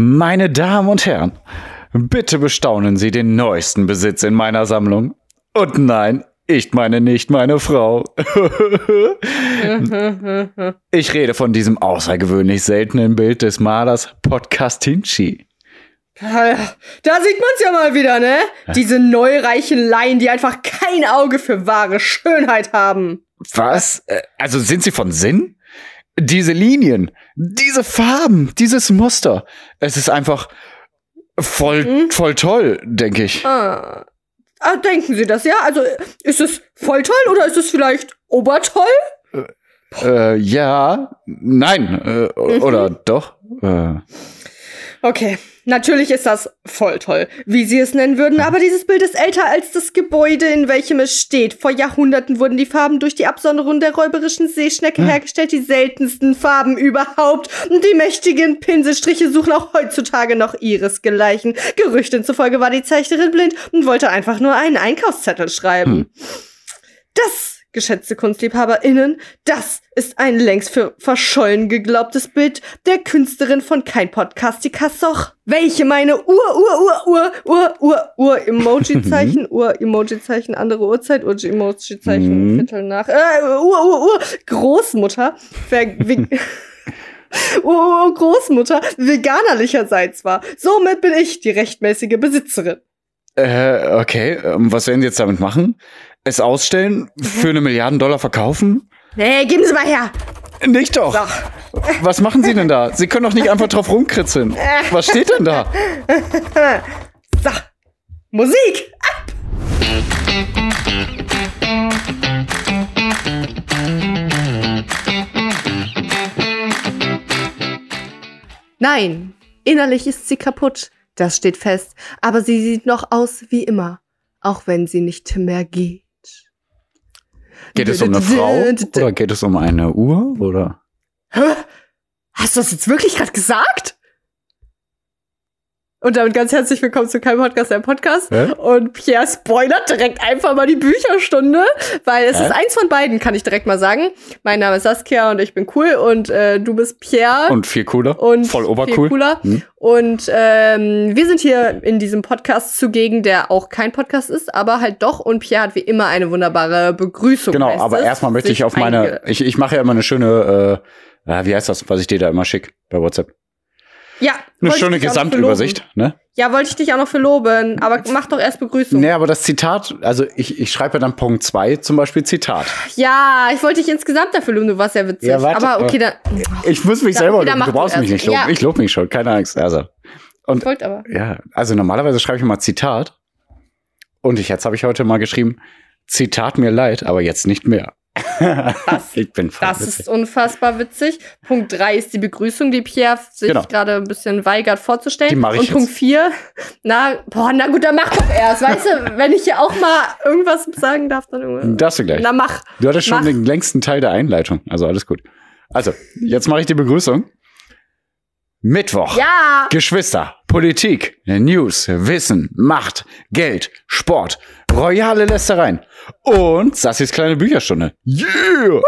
Meine Damen und Herren, bitte bestaunen Sie den neuesten Besitz in meiner Sammlung. Und nein, ich meine nicht meine Frau. ich rede von diesem außergewöhnlich seltenen Bild des Malers Podcastinci. Da sieht man's ja mal wieder, ne? Diese neureichen Laien, die einfach kein Auge für wahre Schönheit haben. Was? Äh, Also sind sie von Sinn? Diese Linien, diese Farben, dieses Muster. Es ist einfach voll, Hm? voll toll, denke ich. Ah. Ah, denken Sie das, ja? Also, ist es voll toll oder ist es vielleicht obertoll? Äh, ja, nein, äh, Mhm. oder doch? Äh, Okay, natürlich ist das voll toll, wie Sie es nennen würden, aber dieses Bild ist älter als das Gebäude, in welchem es steht. Vor Jahrhunderten wurden die Farben durch die Absonderung der räuberischen Seeschnecke hergestellt, die seltensten Farben überhaupt. Und die mächtigen Pinselstriche suchen auch heutzutage noch ihresgleichen. Gerüchten zufolge war die Zeichnerin blind und wollte einfach nur einen Einkaufszettel schreiben. Das, geschätzte KunstliebhaberInnen, das ist ein längst für verschollen geglaubtes Bild der Künstlerin von Kein Podcastica Soch, welche meine Ur, Ur, Ur, Ur, Ur, Ur, Ur, Emoji-Zeichen, Ur, Emoji-Zeichen, andere Uhrzeit, Ur, Emoji-Zeichen, Mhm. Viertel nach, äh, Ur, Ur, Ur, Großmutter, veganerlicherseits war. Somit bin ich die rechtmäßige Besitzerin. äh, okay, ähm, was werden Sie jetzt damit machen? Es ausstellen, für eine Milliarden Dollar verkaufen? Nee, geben Sie mal her. Nicht doch. So. Was machen Sie denn da? Sie können doch nicht einfach drauf rumkritzeln. Was steht denn da? So. Musik. Nein, innerlich ist sie kaputt. Das steht fest. Aber sie sieht noch aus wie immer. Auch wenn sie nicht mehr geht. Geht es um eine Frau oder geht es um eine Uhr oder? Hä? Hast du das jetzt wirklich gerade gesagt? Und damit ganz herzlich willkommen zu keinem Podcast, der Podcast. Hä? Und Pierre spoilert direkt einfach mal die Bücherstunde, weil es Hä? ist eins von beiden, kann ich direkt mal sagen. Mein Name ist Saskia und ich bin cool und äh, du bist Pierre. Und viel cooler. Und voll viel obercool. cooler. Hm. Und ähm, wir sind hier in diesem Podcast zugegen, der auch kein Podcast ist, aber halt doch. Und Pierre hat wie immer eine wunderbare Begrüßung. Genau, aber erstmal möchte ich auf meine, ich, ich mache ja immer eine schöne, äh, wie heißt das, was ich dir da immer schick bei WhatsApp? Ja, Eine schöne Gesamtübersicht, ne? Ja, wollte ich dich auch noch für loben, aber mach doch erst Begrüßung. Nee, aber das Zitat, also ich, ich schreibe ja dann Punkt 2 zum Beispiel Zitat. Ja, ich wollte dich insgesamt dafür loben, du warst ja witzig. Ja, warte, aber okay, dann. Ich muss mich Ja, selber okay, loben, du brauchst du mich nicht loben. Ja. Ich lobe mich schon, keine Angst. Also, Ich wollte aber. ja, also normalerweise schreibe ich immer Zitat. Und ich, jetzt habe ich heute mal geschrieben, Zitat mir leid, aber jetzt nicht mehr. Das- ich bin Das witzig. ist unfassbar witzig. Punkt drei ist die Begrüßung, die Pierre sich Genau. gerade ein bisschen weigert vorzustellen. Die mach ich Und jetzt. Punkt vier, na, boah, na gut, dann mach doch erst. Weißt du, wenn ich hier auch mal irgendwas sagen darf, dann irgendwie. Darfst du gleich. Na, mach. Du hattest schon Mach. den längsten Teil der Einleitung, also alles gut. Also, jetzt mache ich die Begrüßung. Mittwoch. Ja! Geschwister, Politik, News, Wissen, Macht, Geld, Sport, royale Lästereien und Sassis kleine Bücherstunde. Yeah!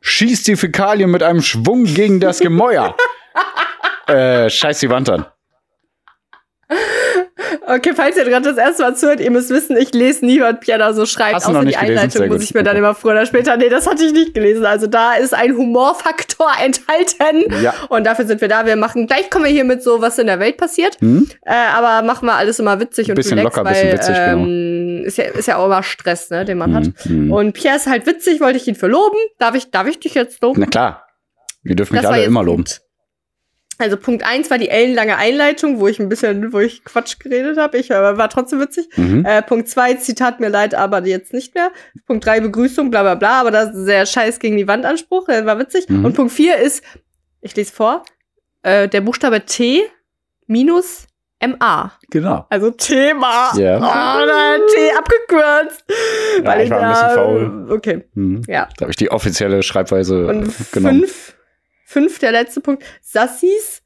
Schießt die Fäkalien mit einem Schwung gegen das Gemäuer. äh, scheiß die Wand an. Okay, falls ihr gerade das erste Mal zuhört, ihr müsst wissen, ich lese nie, was Pierre da so schreibt. Hast du außer die? Einleitung muss ich mir dann Okay. immer früher oder später. Nee, das hatte ich nicht gelesen. Also da ist ein Humorfaktor enthalten. Ja. Und dafür sind wir da. Wir machen, gleich kommen wir hier mit so, was in der Welt passiert. Hm? Äh, aber machen wir alles immer witzig und Bisschen relaxed, locker, bisschen weil, witzig, genau. ähm, ist, ja, ist ja auch immer Stress, ne, den man hat. Hm, hm. Und Pierre ist halt witzig, wollte ich ihn für loben. Darf ich, darf ich dich jetzt loben? Na klar. Ihr dürft mich war alle immer loben. Also Punkt eins war die ellenlange Einleitung, wo ich ein bisschen, wo ich Quatsch geredet habe. Ich äh, war trotzdem witzig. Mhm. Äh, Punkt zwei Zitat mir leid, aber jetzt nicht mehr. Punkt drei Begrüßung, bla bla bla, aber das ist der Scheiß gegen die Wand Anspruch, der war witzig. Mhm. Und Punkt vier ist, ich lese vor, äh, der Buchstabe T minus MA. Genau. Also Thema. Ja. Ah, da T abgekürzt. Ja, ich war ein bisschen faul. Okay, Mhm. ja. Da habe ich die offizielle Schreibweise Und äh, genommen. fünf, fünf, der letzte Punkt. Sassis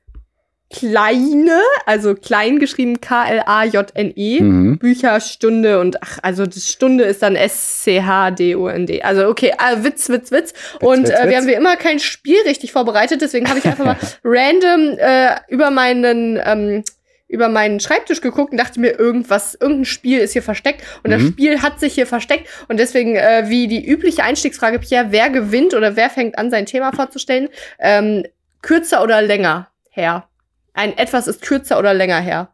kleine, also klein geschrieben K-L-A-J-N-E, Mhm. Bücherstunde und ach, also das Stunde ist dann S-C-H-D-O-N-D. Also okay, äh, Witz, Witz, Witz. Und Witz, äh, wir Witz. haben wie immer kein Spiel richtig vorbereitet, deswegen habe ich einfach mal random äh, über meinen ähm, über meinen Schreibtisch geguckt und dachte mir, irgendwas, irgendein Spiel ist hier versteckt. Und das Mhm. Spiel hat sich hier versteckt. Und deswegen, äh, wie die übliche Einstiegsfrage, Pierre, wer gewinnt oder wer fängt an, sein Thema vorzustellen? Ähm, kürzer oder länger her? Ein etwas ist kürzer oder länger her.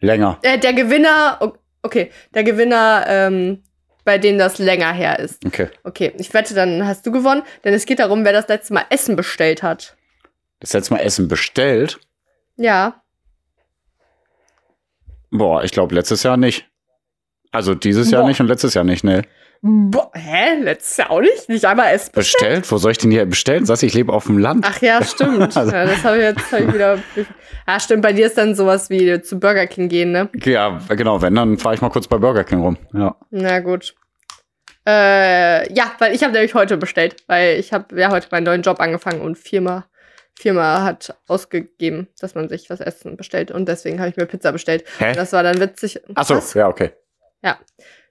Länger. Äh, der Gewinner, okay, der Gewinner, ähm, bei dem das länger her ist. Okay. Okay, ich wette, dann hast du gewonnen, denn es geht darum, wer das letzte Mal Essen bestellt hat. Das letzte Mal Essen bestellt. Ja. Boah, ich glaube letztes Jahr nicht. Also dieses Jahr Boah. nicht und letztes Jahr nicht, ne. Boah, hä? Letztes Jahr auch nicht? Nicht einmal Essen Bestellt? Wo soll ich denn hier bestellen? Sagst du, ich lebe auf dem Land. Ach ja, stimmt. Also- ja, das habe ich jetzt hab ich wieder. Ja, stimmt. Bei dir ist dann sowas wie zu Burger King gehen, ne? Ja, genau, wenn, dann fahre ich mal kurz bei Burger King rum. Ja. Na gut. Äh, ja, weil ich habe nämlich heute bestellt, weil ich habe ja heute meinen neuen Job angefangen und Firma, Firma hat ausgegeben, dass man sich was essen bestellt und deswegen habe ich mir Pizza bestellt. Hä? Das war dann witzig. Ach so, Was? ja, okay.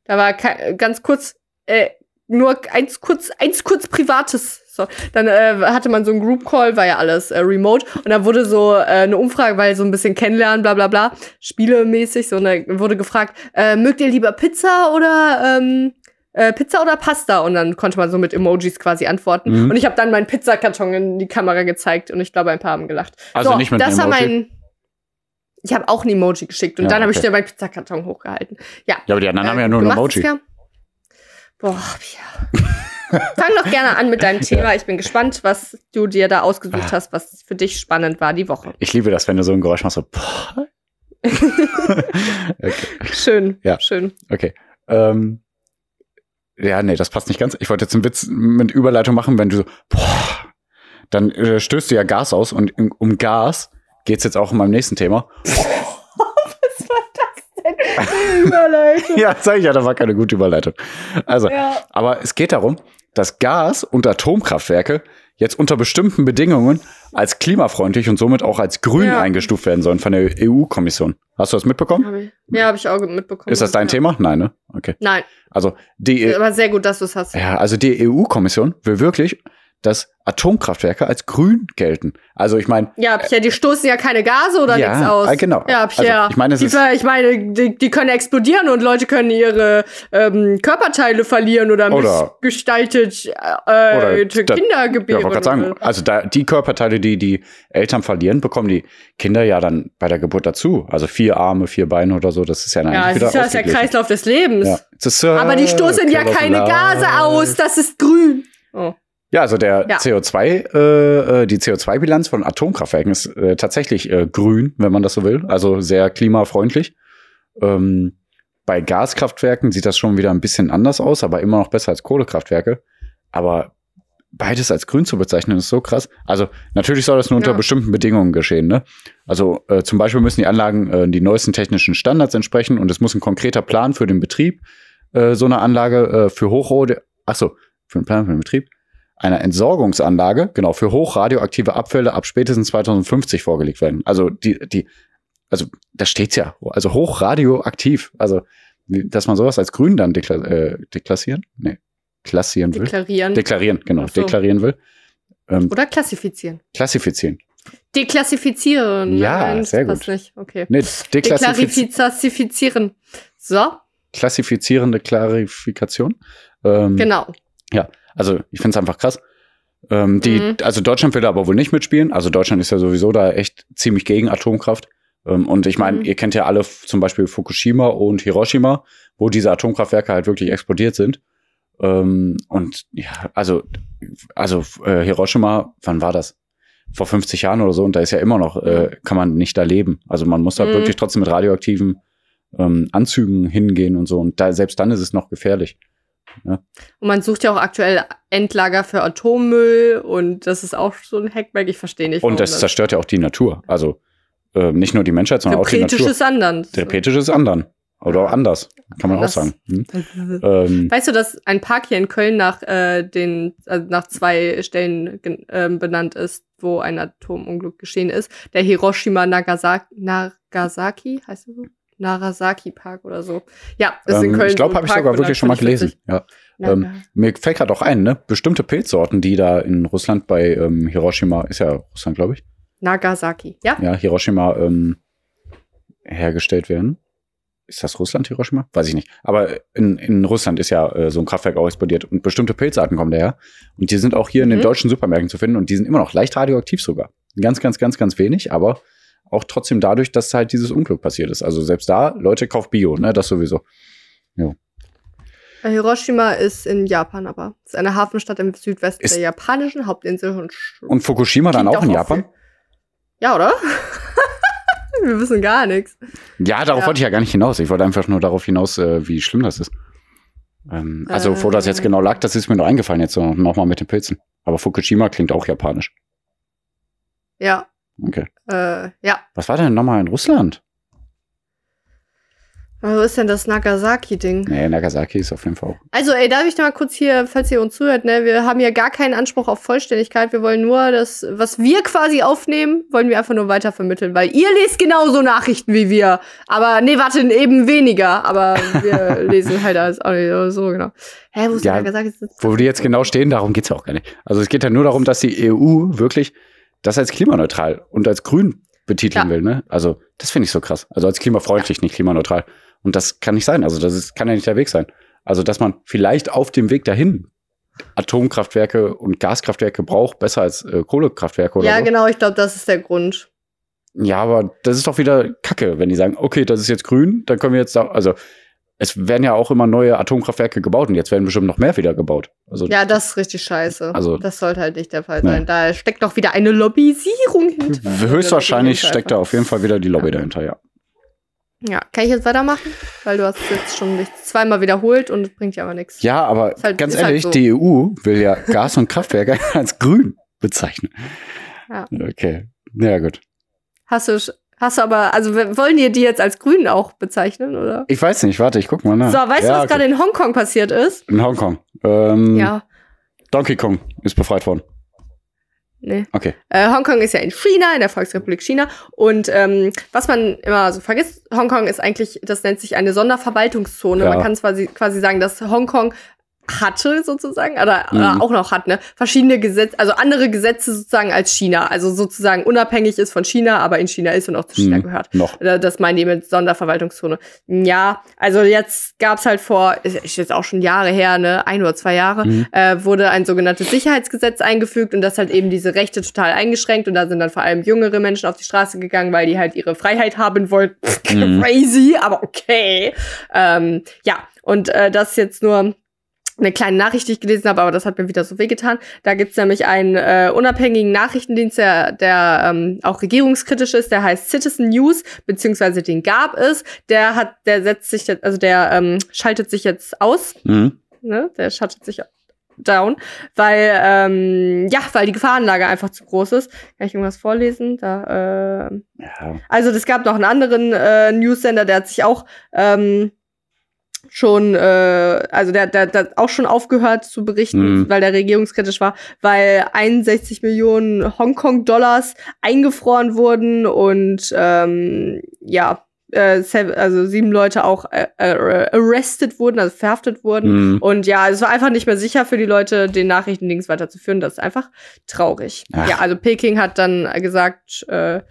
Da war ganz kurz, äh, nur eins kurz, eins kurz Privates. So, dann äh, hatte man so einen Group Call, war ja alles äh, remote und da wurde so äh, eine Umfrage, weil so ein bisschen kennenlernen, bla bla bla, spielemäßig, so eine, wurde gefragt, äh, mögt ihr lieber Pizza oder ähm, äh, Pizza oder Pasta? Und dann konnte man so mit Emojis quasi antworten. Mhm. Und ich habe dann meinen Pizzakarton in die Kamera gezeigt und ich glaube, ein paar haben gelacht. Also so, nicht mit das war mein. Ich habe auch ein Emoji geschickt und Ja, dann habe ich okay. dir meinen Pizzakarton hochgehalten. Ja, Ja, aber die anderen haben ja äh, nur ein machst Emoji. ja. Boah, Pia. Fang doch gerne an mit deinem Thema. Ich bin gespannt, was du dir da Ah. ausgesucht hast, was für dich spannend war die Woche. Ich liebe das, wenn du so ein Geräusch machst, so. boah. okay. Schön, Ja. schön. okay. Ähm, ja, nee, das passt nicht ganz. Ich wollte jetzt einen Witz mit Überleitung machen, wenn du so, boah, dann äh, stößt du ja Gas aus und um Gas geht's jetzt auch in meinem nächsten Thema. Was war das denn? Überleitung. ja, sag ich ja, da war keine gute Überleitung. Also, Ja. aber es geht darum, dass Gas und Atomkraftwerke jetzt unter bestimmten Bedingungen als klimafreundlich und somit auch als grün Ja. eingestuft werden sollen von der EU-Kommission. Hast du das mitbekommen? Hab ich, ja, habe ich auch mitbekommen. Ist das dein ja. Thema? Nein, ne? Okay. Nein, Also die, aber sehr gut, dass du es hast. ja, also die EU-Kommission will wirklich, dass Atomkraftwerke als grün gelten. Also ich meine, Ja, Pierre, die stoßen ja keine Gase oder Ja, nichts aus. äh, genau. Ja, Pierre. Also, ich meine, die, ich meine, die, die können explodieren und Leute können ihre ähm, Körperteile verlieren oder, Oder- missgestaltet äh, Oder äh, Kinder ja, gebären. wollte gerade sagen, also da, die Körperteile, die die Eltern verlieren, bekommen die Kinder ja dann bei der Geburt dazu. Also vier Arme, vier Beine oder so, das ist ja dann ja, eigentlich das wieder ist ja der. Kreislauf des Lebens. Ja. Ist, äh, Aber die stoßen ja keine. Gase aus, das ist grün. Oh. Ja, also der Ja. CO2, äh, äh, die CO2-Bilanz von Atomkraftwerken ist äh, tatsächlich äh, grün, wenn man das so will. Also sehr klimafreundlich. Ähm, bei Gaskraftwerken sieht das schon wieder ein bisschen anders aus, aber immer noch besser als Kohlekraftwerke. Aber beides als grün zu bezeichnen, ist so krass. Also natürlich soll das nur unter Ja. bestimmten Bedingungen geschehen. Ne? Also äh, zum Beispiel müssen die Anlagen äh, die neuesten technischen Standards entsprechen und es muss ein konkreter Plan für den Betrieb äh, so einer Anlage äh, für Hochrode, ach so, für den Plan für den Betrieb einer Entsorgungsanlage, genau, für hochradioaktive Abfälle ab spätestens 2050 vorgelegt werden. Also die, die, also da steht's ja, also hochradioaktiv. Also, dass man sowas als grün dann dekla äh, deklassieren? Nee, klassieren will. Deklarieren Deklarieren, genau, so. deklarieren will. Ähm, oder klassifizieren. klassifizieren. Deklassifizieren. Ja, Nein, sehr gut. Nicht. Okay. Nee, deklassifizieren. So, Klassifizierende Klarifikation. Ähm, genau. Also ich finde es einfach krass. Ähm, die, Mhm. Also Deutschland will da aber wohl nicht mitspielen. Also Deutschland ist ja sowieso da echt ziemlich gegen Atomkraft. Ähm, und ich meine, Mhm. ihr kennt ja alle zum Beispiel Fukushima und Hiroshima, wo diese Atomkraftwerke halt wirklich explodiert sind. Ähm, und ja, also, also äh, Hiroshima, wann war das? Vor 50 Jahren oder so. Und da ist ja immer noch, äh, kann man nicht da leben. Also man muss da Mhm. wirklich trotzdem mit radioaktiven ähm, Anzügen hingehen und so. Und da, selbst dann ist es noch gefährlich. Und man sucht ja auch aktuell Endlager für Atommüll und das ist auch so ein Hackback. Ich verstehe nicht. Und warum das zerstört ja auch die Natur. Also äh, nicht nur die Menschheit, sondern auch die Natur. Theoretisches anderen. Theoretisches anderen. Oder auch anders, kann man Anders. auch sagen. Hm? Ähm, Weißt du, dass ein Park hier in Köln nach äh, den also nach zwei Stellen ähm, benannt ist, wo ein Atomunglück geschehen ist? Der Hiroshima Nagasaki, Nagasaki heißt er so? Nagasaki Park oder so. Ja, ist in ähm, Köln. ich glaube, so habe ich sogar wirklich schon mal gelesen. Ja. Ähm, Mir fällt gerade auch ein, ne? Bestimmte Pilzsorten, die da in Russland bei ähm, Hiroshima, ist ja Russland, glaube ich, Nagasaki, ja? ja, Hiroshima ähm, hergestellt werden. Ist das Russland, Hiroshima? Weiß ich nicht. Aber in, in Russland ist ja äh, so ein Kraftwerk auch explodiert und bestimmte Pilzarten kommen daher. Und die sind auch hier in den Mhm. deutschen Supermärkten zu finden und die sind immer noch leicht radioaktiv sogar. Ganz, ganz, ganz, ganz wenig, aber auch trotzdem dadurch, dass halt dieses Unglück passiert ist. Also selbst da, Leute, kauft Bio, ne? Das sowieso. Äh, Hiroshima ist in Japan, aber ist eine Hafenstadt im Südwesten Ist- der japanischen Hauptinsel und, Und Fukushima dann auch in Japan? viel- Ja, oder? Wir wissen gar nichts. Ja, darauf Ja. wollte ich ja gar nicht hinaus. Ich wollte einfach nur darauf hinaus, äh, wie schlimm das ist. Ähm, also, Äh. wo das jetzt genau lag, das ist mir nur eingefallen jetzt nochmal mit den Pilzen. Aber Fukushima klingt auch japanisch. Ja, Okay. Äh, ja. Was war denn nochmal in Russland? Wo ist denn das Nagasaki-Ding? Nee, Nagasaki ist auf jeden Fall auch. Also, ey, darf ich noch mal kurz hier, falls ihr uns zuhört, ne, wir haben ja gar keinen Anspruch auf Vollständigkeit. Wir wollen nur das, was wir quasi aufnehmen, wollen wir einfach nur weitervermitteln, weil ihr lest genauso Nachrichten wie wir. Aber, nee, warte, eben weniger. Aber wir lesen halt alles auch nicht so, genau. Hä, wo ist Ja, Nagasaki? Wo die jetzt genau stehen, darum geht's ja auch gar nicht. Also es geht ja nur darum, dass die EU wirklich das als klimaneutral und als grün betiteln Ja. will. Ne? Also das finde ich so krass. Also als klimafreundlich, nicht klimaneutral. Und das kann nicht sein. Also das ist, kann ja nicht der Weg sein. Also dass man vielleicht auf dem Weg dahin Atomkraftwerke und Gaskraftwerke braucht, besser als äh, Kohlekraftwerke oder Ja, so. genau, ich glaube, das ist der Grund. Ja, aber das ist doch wieder Kacke, wenn die sagen, okay, das ist jetzt grün, dann können wir jetzt da, also es werden ja auch immer neue Atomkraftwerke gebaut und jetzt werden bestimmt noch mehr wieder gebaut. Also Ja, das ist richtig scheiße. Also- das sollte halt nicht der Fall sein. Da steckt doch wieder eine Lobbyisierung hinter. höchstwahrscheinlich steckt da auf jeden Fall wieder die Lobby Ja. dahinter, ja. Ja, kann ich jetzt weitermachen? Weil du hast es jetzt schon dich zweimal wiederholt und es bringt ja aber nichts. Ja, aber halt- ganz halt ehrlich, so. die EU will ja Gas- und Kraftwerke als grün bezeichnen. Ja. Okay. Ja, gut. Hast du, hast du aber, also wollen die die jetzt als Grünen auch bezeichnen, oder? Ich weiß nicht, warte, ich guck mal nach. So, weißt du, ja, was okay. gerade in Hongkong passiert ist? In Hongkong. Ähm, Ja, Donkey Kong ist befreit worden. nee. Okay. Äh, Hongkong ist ja in China, in der Volksrepublik China. Und ähm, was man immer so vergisst, Hongkong ist eigentlich, das nennt sich eine Sonderverwaltungszone. Ja. Man kann quasi, quasi sagen, dass Hongkong hatte sozusagen, oder, oder Mhm. auch noch hat, ne, verschiedene Gesetze, also andere Gesetze sozusagen als China. Also sozusagen unabhängig ist von China, aber in China ist und auch zu China Mhm. gehört. Noch. Das meinen die mit Sonderverwaltungszone. Ja, also jetzt gab's halt vor, ist jetzt auch schon Jahre her, ne, ein oder zwei Jahre, Mhm. äh, wurde ein sogenanntes Sicherheitsgesetz eingefügt und das hat eben diese Rechte total eingeschränkt und da sind dann vor allem jüngere Menschen auf die Straße gegangen, weil die halt ihre Freiheit haben wollten. Mhm. Crazy, aber okay. Ähm, ja, und äh, das jetzt nur eine kleine Nachricht, die ich gelesen habe, aber das hat mir wieder so wehgetan. Da gibt's nämlich einen äh, unabhängigen Nachrichtendienst, der, der ähm, auch regierungskritisch ist, der heißt Citizen News, beziehungsweise den gab es. Der hat, der setzt sich jetzt, also der ähm, schaltet sich jetzt aus, Mhm. ne? Der schaltet sich down, weil ähm, ja, weil die Gefahrenlage einfach zu groß ist. Kann ich irgendwas vorlesen? Da, äh, Ja. also es gab noch einen anderen äh, Newsender, der hat sich auch ähm, schon, äh, also der, der, der hat auch schon aufgehört zu berichten, Mhm. weil der regierungskritisch war, weil 61 Millionen Hongkong-Dollars eingefroren wurden und ähm, ja, äh, also sieben Leute auch äh, äh, arrested wurden, also verhaftet wurden. Mhm. Und ja, es war einfach nicht mehr sicher für die Leute, den Nachrichtendienst weiterzuführen. Das ist einfach traurig. Ach. Ja, also Peking hat dann gesagt, äh,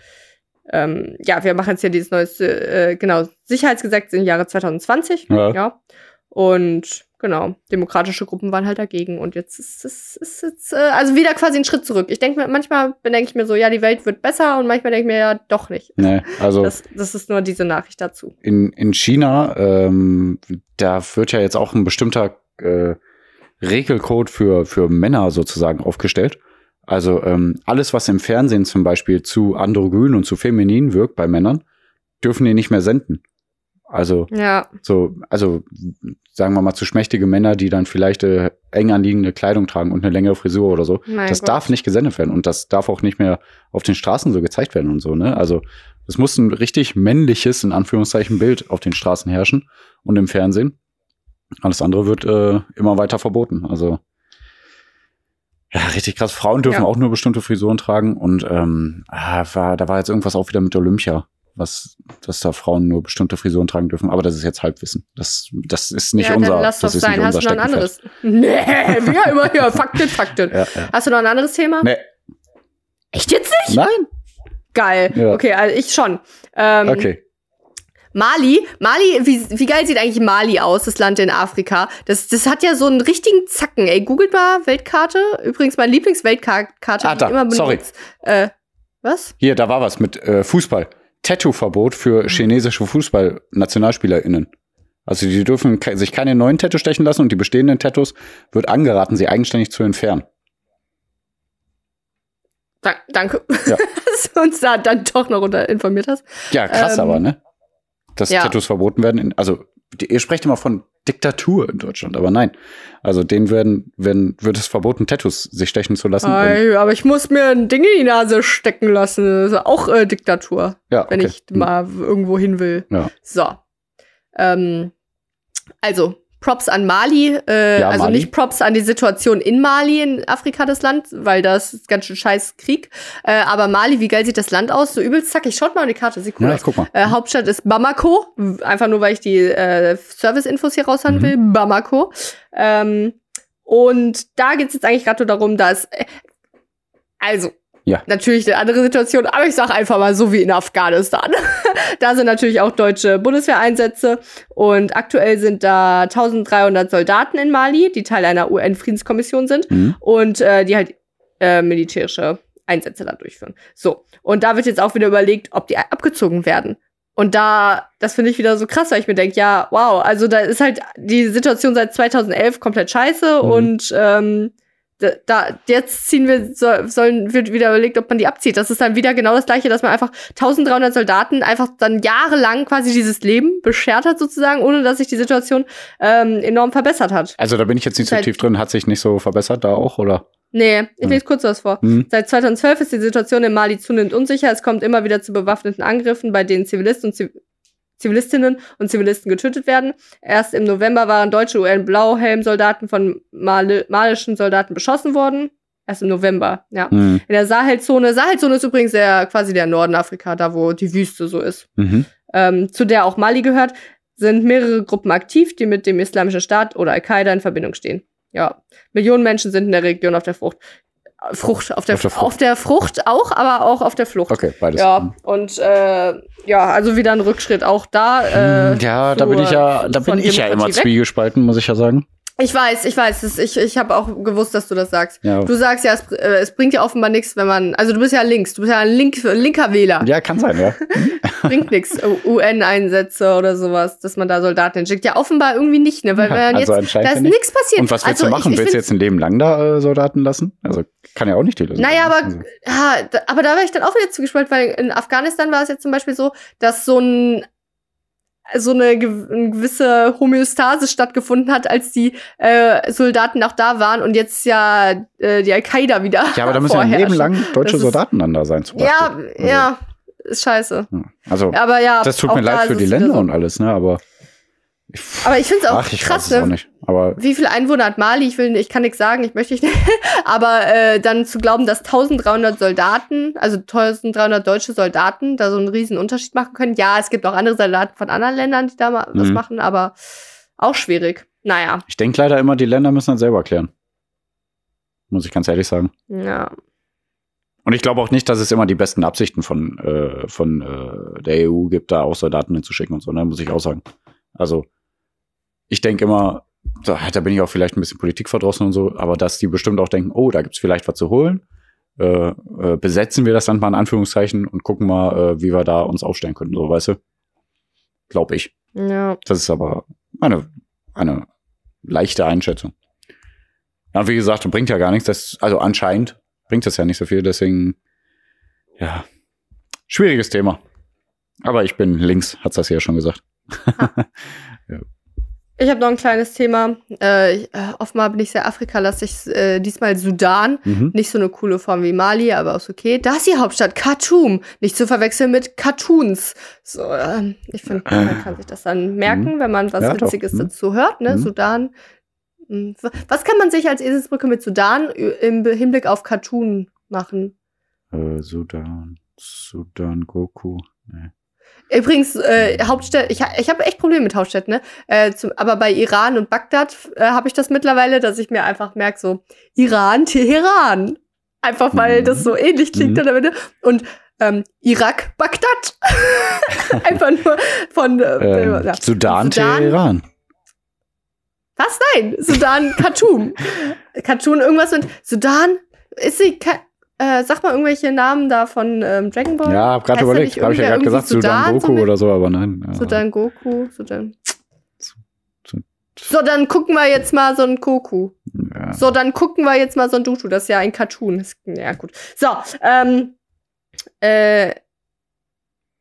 ähm, ja, wir machen jetzt hier dieses neues, äh, genau, Sicherheitsgesetz im Jahre 2020. Ja. Und genau, demokratische Gruppen waren halt dagegen. Und jetzt ist es ist, jetzt, äh, also wieder quasi ein Schritt zurück. Ich denke mir, manchmal denke ich mir so, ja, die Welt wird besser und manchmal denke ich mir ja doch nicht. Nee, also Das, das ist nur diese Nachricht dazu. in, in China, ähm, da wird ja jetzt auch ein bestimmter äh, Regelcode für, für Männer sozusagen aufgestellt. Also ähm, alles, was im Fernsehen zum Beispiel zu androgyn und zu feminin wirkt bei Männern, dürfen die nicht mehr senden. Also Ja, so, also sagen wir mal zu schmächtige Männer, die dann vielleicht äh, eng anliegende Kleidung tragen und eine längere Frisur oder so. mein das Gott. darf nicht gesendet werden und das darf auch nicht mehr auf den Straßen so gezeigt werden und so, ne? Also Es muss ein richtig männliches, in Anführungszeichen, Bild auf den Straßen herrschen und im Fernsehen. Alles andere wird äh, immer weiter verboten. Also ja, richtig krass. Frauen dürfen Ja. auch nur bestimmte Frisuren tragen und ähm, ah, war, da war jetzt irgendwas auch wieder mit Olympia, was, dass da Frauen nur bestimmte Frisuren tragen dürfen. Aber das ist jetzt Halbwissen. Das, das ist nicht ja, unser, dann lass das doch ist sein. Hast du noch ein anderes? Nee, wir immer hier. Fakten, Fakten. Ja, ja. Hast du noch ein anderes Thema? Nee, Echt jetzt nicht? nein. Geil. Okay, also ich schon. Ähm, Okay. Mali, Mali, wie, wie geil sieht eigentlich Mali aus, das Land in Afrika? Das, das hat ja so einen richtigen Zacken. Ey, googelt mal Weltkarte. Übrigens, meine Lieblingsweltkarte, Ah, die ich immer sorry. benutze. Äh, was? Hier, da war was mit äh, Fußball. Tattoo-Verbot für chinesische Fußball-NationalspielerInnen. Also die dürfen sich keine neuen Tattoos stechen lassen und die bestehenden Tattoos wird angeraten, sie eigenständig zu entfernen. Da, danke, Ja. dass du uns da dann doch noch unter informiert hast. Ja, krass Ähm, aber, ne? Dass ja. Tattoos verboten werden. In, also ihr sprecht immer von Diktatur in Deutschland, aber nein. Also denen werden, werden, wird es verboten, Tattoos sich stechen zu lassen. Ey, aber ich muss mir ein Ding in die Nase stecken lassen. Das ist auch äh, Diktatur, ja, wenn okay. ich mal irgendwo hin will. Ja. So. Ähm, also, Props an Mali. Äh, Ja, also Mali. nicht Props an die Situation in Mali, in Afrika, das Land, weil das ist ganz schön scheiß Krieg. Äh, aber Mali, wie geil sieht das Land aus? So übelst zackig. Schaut mal an die Karte, sieht cool Ja, aus. ich guck mal. Äh, Hauptstadt ist Bamako. Einfach nur, weil ich die äh, Service-Infos hier raushauen Mhm. will. Bamako. Ähm, und da geht es jetzt eigentlich gerade nur darum, dass. Äh, also. Ja. Natürlich eine andere Situation, aber ich sag einfach mal so wie in Afghanistan. da sind natürlich auch deutsche Bundeswehreinsätze und aktuell sind da 1300 Soldaten in Mali, die Teil einer UN-Friedenskommission sind Mhm. und äh, die halt äh, militärische Einsätze da durchführen. So, und da wird jetzt auch wieder überlegt, ob die abgezogen werden. Und da, das finde ich wieder so krass, weil ich mir denke, ja, wow, also da ist halt die Situation seit 2011 komplett scheiße Mhm. und ähm, da, jetzt ziehen wir so, sollen wird wieder überlegt, ob man die abzieht. Das ist dann wieder genau das gleiche, dass man einfach 1300 Soldaten einfach dann jahrelang quasi dieses Leben beschert hat sozusagen, ohne dass sich die Situation ähm, enorm verbessert hat. Also da bin ich jetzt nicht so Seit- tief drin. Hat sich nicht so verbessert da auch, oder? Nee, ich Ja. lese kurz was vor. Mhm. Seit 2012 ist die Situation in Mali zunehmend unsicher. Es kommt immer wieder zu bewaffneten Angriffen, bei denen Zivilisten und Ziv Zivilistinnen und Zivilisten getötet werden. Erst im November waren deutsche UN-Blauhelm-Soldaten von Mali malischen Soldaten beschossen worden. Erst im November, ja. Mhm. In der Sahelzone. Sahelzone ist übrigens der, quasi der Norden Afrika, da wo die Wüste so ist. Mhm. Ähm, zu der auch Mali gehört, sind mehrere Gruppen aktiv, die mit dem Islamischen Staat oder Al-Qaida in Verbindung stehen. Ja, Millionen Menschen sind in der Region auf der Frucht. Frucht, auf der, Auf der Frucht. auf der Frucht auch, aber auch auf der Flucht. Okay, beides. Ja, und äh, ja, also wieder ein Rückschritt auch da. Äh, Hm, ja, da bin ich ja, da bin ich ja immer weg. zwiegespalten, muss ich ja sagen. Ich weiß, ich weiß, das, ich, ich habe auch gewusst, dass du das sagst. Ja, Du sagst ja, es, äh, es bringt ja offenbar nichts, wenn man, also du bist ja links, du bist ja ein Link, linker Wähler. ja kann sein, ja. bringt nichts, UN-Einsätze oder sowas, dass man da Soldaten hinschickt. Ja, offenbar irgendwie nicht, ne? Weil wenn also jetzt, da ist nicht. nichts passiert. Und was willst also du machen? Ich, ich willst du jetzt ein Leben lang da äh, Soldaten lassen? Also kann ja auch nicht die Lösung Naja, sein. aber, Also, ja, da, aber da war ich dann auch wieder zugespalten, weil in Afghanistan war es jetzt zum Beispiel so, dass so ein so eine, gew- eine gewisse Homöostase stattgefunden hat, als die äh, Soldaten auch da waren und jetzt ja äh, die Al-Qaida wieder ja, aber da müssen ja ein. Leben lang deutsche Soldaten dann da sein. Zum Ja, Beispiel. Also, ja, ist scheiße. ja. Also, Aber ja, das tut mir leid für die Länder so. und alles, ne? Aber Aber ich finde es auch ach, krass, auch ne? nicht. Aber Wie viele Einwohner hat Mali? Ich will, ich kann nichts sagen, ich möchte nicht. Aber äh, dann zu glauben, dass 1300 Soldaten, also 1300 deutsche Soldaten, da so einen riesen Unterschied machen können. Ja, es gibt auch andere Soldaten von anderen Ländern, die da mal was Mhm. machen, aber auch schwierig. Naja, ich denke leider immer, die Länder müssen das selber klären. Muss ich ganz ehrlich sagen. ja. Und ich glaube auch nicht, dass es immer die besten Absichten von, äh, von äh, der EU gibt, da auch Soldaten hinzuschicken und so, ne? Muss ich auch sagen. Also, ich denke immer, da, da bin ich auch vielleicht ein bisschen politikverdrossen und so, aber dass die bestimmt auch denken, oh, da gibt's vielleicht was zu holen. Äh, äh, besetzen wir das dann mal in Anführungszeichen und gucken mal, äh, wie wir da uns aufstellen können, so, weißt du? Glaube ich. Ja. Das ist aber eine, eine leichte Einschätzung. Ja, und wie gesagt, bringt ja gar nichts. Das, also anscheinend bringt das ja nicht so viel, deswegen, ja, schwieriges Thema. Aber ich bin links, hat's das ja schon gesagt. ja. Ich habe noch ein kleines Thema. Äh, ich, äh, offenbar bin ich sehr Afrikalastig. Äh, diesmal Sudan. Mhm. Nicht so eine coole Form wie Mali, aber ist okay. Da ist die Hauptstadt Khartoum. Nicht zu verwechseln mit Cartoons. So, ähm, ich finde, man kann sich das dann merken, wenn man was Ja. Witziges Mhm. dazu hört. Ne? Mhm. Sudan. Hm, Was kann man sich als Eselsbrücke mit Sudan im Hinblick auf Cartoon machen? Äh, Sudan, Sudan, Goku. Nee. Übrigens, äh, Hauptstädte, ich, ich habe echt Probleme mit Hauptstädten, ne? Äh, zum, aber bei Iran und Bagdad äh, habe ich das mittlerweile, dass ich mir einfach merke, so Iran, Teheran. Einfach weil Mhm. das so ähnlich klingt Mhm. in der Mitte. Und ähm, Irak, Bagdad. einfach nur von äh, Äh, ja. Sudan, Sudan? Teheran. Was? Nein, Sudan, Khartoum. Khartoum, irgendwas mit Sudan. Ist sie, äh, sag mal irgendwelche Namen da von ähm, Dragon Ball? Ja, hab er überlegt. Habe ich ja gerade gesagt, Sudan, Goku so oder so, aber nein. Ja. Sudan Goku, Sudan. Su- So, dann gucken wir jetzt mal so ein Goku. Ja. So, dann gucken wir jetzt mal so ein Dutu. Das ist ja ein Cartoon. Ja, gut. So, ähm, äh,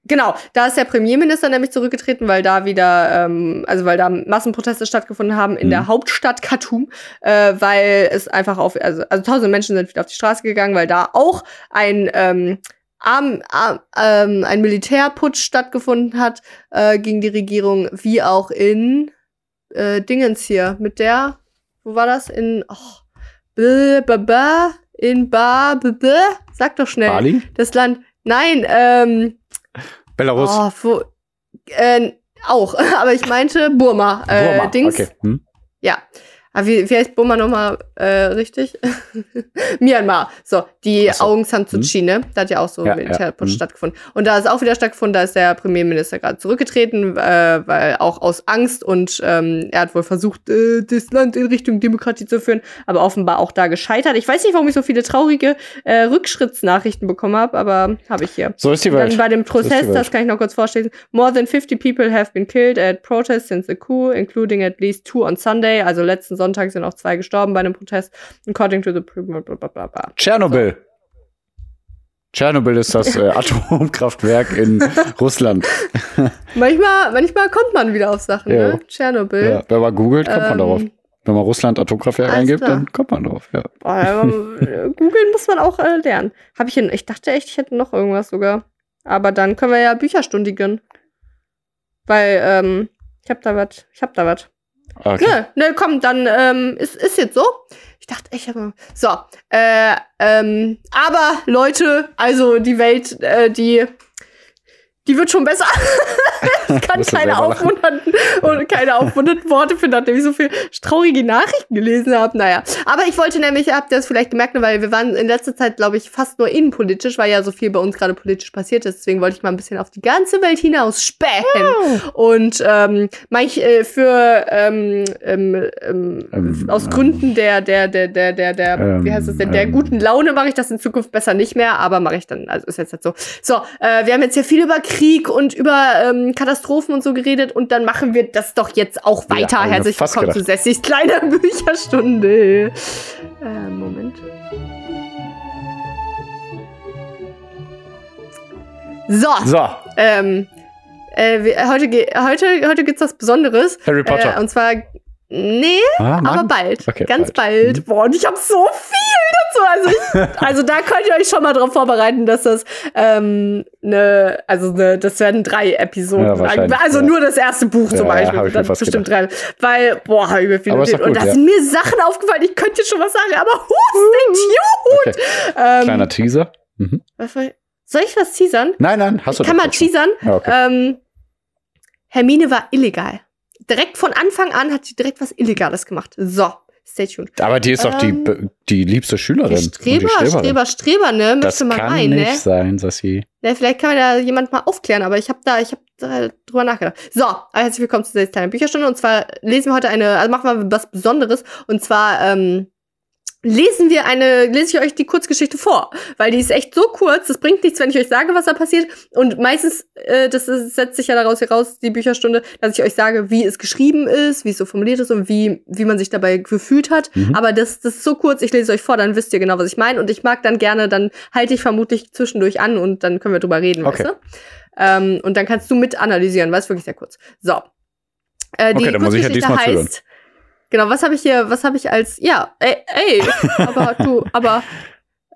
genau, da ist der Premierminister nämlich zurückgetreten, weil da wieder, ähm, also weil da Massenproteste stattgefunden haben in Mhm. der Hauptstadt Khartoum, äh, weil es einfach auf, also, also tausende Menschen sind wieder auf die Straße gegangen, weil da auch ein, ähm, Arm, Arm, ähm, ein Militärputsch stattgefunden hat äh, gegen die Regierung, wie auch in äh, Dingens hier mit der, wo war das? In oh, bl, ba, ba, in Ba, sag doch schnell. Bali? Das Land, nein, ähm, Belarus? oh, wo, äh, auch, aber ich meinte Burma. Äh, Burma. Dings, Okay. Hm? ja. Aber wie, wie heißt Burma nochmal äh, richtig? Myanmar. So, die so. Aung San Suu Kyi, ne? Da hat ja auch so Ja, ein Militärputsch ja, mhm. stattgefunden. Und da ist auch wieder stattgefunden, da ist der Premierminister gerade zurückgetreten, äh, weil auch aus Angst und ähm, er hat wohl versucht, äh, das Land in Richtung Demokratie zu führen, aber offenbar auch da gescheitert. Ich weiß nicht, warum ich so viele traurige äh, Rückschrittsnachrichten bekommen habe, aber habe ich hier. So ist die Und Welt. Dann bei dem So Protest, Welt. das kann ich noch kurz vorstellen. More than 50 people have been killed at protests since the coup, including at least two on Sunday. Also letzten Sonntag sind auch zwei gestorben bei einem Protest. According to the blablabla. Tschernobyl. Tschernobyl ist das äh, Atomkraftwerk in Russland. Manchmal, manchmal kommt man wieder auf Sachen, Ja. ne? Tschernobyl. Ja, wenn man googelt, kommt man Ähm, darauf. Wenn man Russland Atomkraftwerk alles eingibt, dann kommt man drauf. Ja. Boah, ja, äh, Googeln muss man auch äh, lernen. Hab ich, hin, ich dachte echt, ich hätte noch irgendwas sogar. Aber dann können wir ja Bücherstundigen. Weil, ähm, ich hab da was. Ich hab da was. Okay. Ne, ne, komm, dann ähm, ist, ist jetzt so. Ich dachte, ich habe. So, äh, ähm, aber Leute, also die Welt, äh, die, die wird schon besser. ich kann keine aufmunternden und keine aufmunternden Worte finden, nachdem ich so viel traurige Nachrichten gelesen habe. Naja, aber ich wollte nämlich, habt ihr das vielleicht gemerkt, ne, weil wir waren in letzter Zeit, glaube ich, fast nur innenpolitisch, weil ja so viel bei uns gerade politisch passiert ist. Deswegen wollte ich mal ein bisschen auf die ganze Welt hinaus spähen. Und ähm, manch äh, für ähm, ähm, ähm, Ähm, aus Gründen der der der der der der wie heißt es denn der ähm. guten Laune mache ich das in Zukunft besser nicht mehr, aber mache ich dann also ist jetzt halt so. So, äh, wir haben jetzt hier viel über Krieg und über ähm, Katastrophen und so geredet und dann machen wir das doch jetzt auch Ja, weiter. mir Herzlich willkommen zu Sessis kleiner Bücherstunde. Äh, Moment. So, So, ähm, äh, heute, heute, heute gibt's was Besonderes. Harry Potter. Äh, und zwar, nee, ah, aber bald. Okay, ganz bald. bald. Boah, und ich habe so viel dazu. Also, ich, also da könnt ihr euch schon mal drauf vorbereiten, dass das ähm, ne, also ne, das werden drei Episoden. Ja, also ja. nur das erste Buch Ja, zum Beispiel. ich mir dann bestimmt drei. Weil, boah, über viele Aber ist doch Themen. Und gut, da sind mir Sachen aufgefallen, ich könnte jetzt schon was sagen, aber who stay tuned? Okay. Ähm, Kleiner Teaser. Mhm. was war- soll ich was teasern? Nein, nein, hast du Kann doch man teasern? Okay. Ähm, Hermine war illegal. Direkt von Anfang an hat sie direkt was Illegales gemacht. So, stay tuned. Aber die ist doch die, ähm, be- die liebste Schülerin. die Streber, Streberin. Streber, Streber, ne? Das Möchte man kann meinen, nicht ne? sein, Sassi. ne? Vielleicht kann mir da jemand mal aufklären, aber ich habe da, ich habe da drüber nachgedacht. So, herzlich willkommen zu dieser kleinen Bücherstunde. Und zwar lesen wir heute eine, also machen wir was Besonderes. Und zwar, ähm, lesen wir eine, lese ich euch die Kurzgeschichte vor, weil die ist echt so kurz, das bringt nichts, wenn ich euch sage, was da passiert. Und meistens, äh, das ist, setzt sich ja daraus heraus, die Bücherstunde, dass ich euch sage, wie es geschrieben ist, wie es so formuliert ist und wie, wie man sich dabei gefühlt hat. Mhm. Aber das, das ist so kurz, ich lese es euch vor, dann wisst ihr genau, was ich meine. Und ich mag dann gerne, dann halte ich vermutlich zwischendurch an und dann können wir drüber reden, Okay. weißt du? Ähm, und dann kannst du mit analysieren, weil es wirklich sehr kurz. So. Äh, die Okay, dann muss ich ja Kurzgeschichte diesmal zuhören. Genau, was habe ich hier, was habe ich als, ja, ey, ey aber du, aber,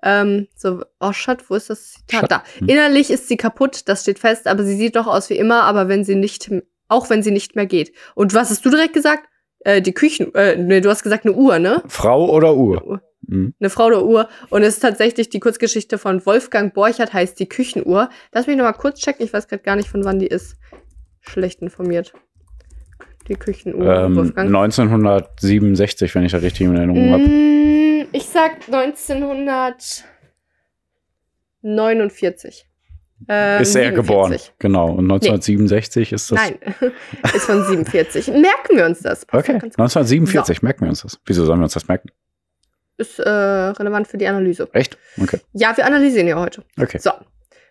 ähm, so, oh, Schat, wo ist das Zitat? Schat. Da. Hm. Innerlich ist sie kaputt, das steht fest, aber sie sieht doch aus wie immer, aber wenn sie nicht, auch wenn sie nicht mehr geht. Und was hast du direkt gesagt? Äh, die Küchen, äh, nee, du hast gesagt eine Uhr, ne? Frau oder Uhr? Mhm. Eine Frau der Uhr. Und es ist tatsächlich die Kurzgeschichte von Wolfgang Borchert, heißt die Küchenuhr. Lass mich noch mal kurz checken, ich weiß gerade gar nicht, von wann die ist. Schlecht informiert. Die Küchenuhr, Ähm, Wolfgang. 1967, wenn ich das richtig in Erinnerung habe. Mm, ich sag 1949. Ähm, Ist er 47. geboren. Genau. Und 1967 ist das. Nein, ist von 47. Merken wir uns das. Passt Okay, ganz gut. 1947, merken wir uns das. Wieso sollen wir uns das merken? Ist äh, relevant für die Analyse. Echt? Okay. Ja, wir analysieren ja heute. Okay. So,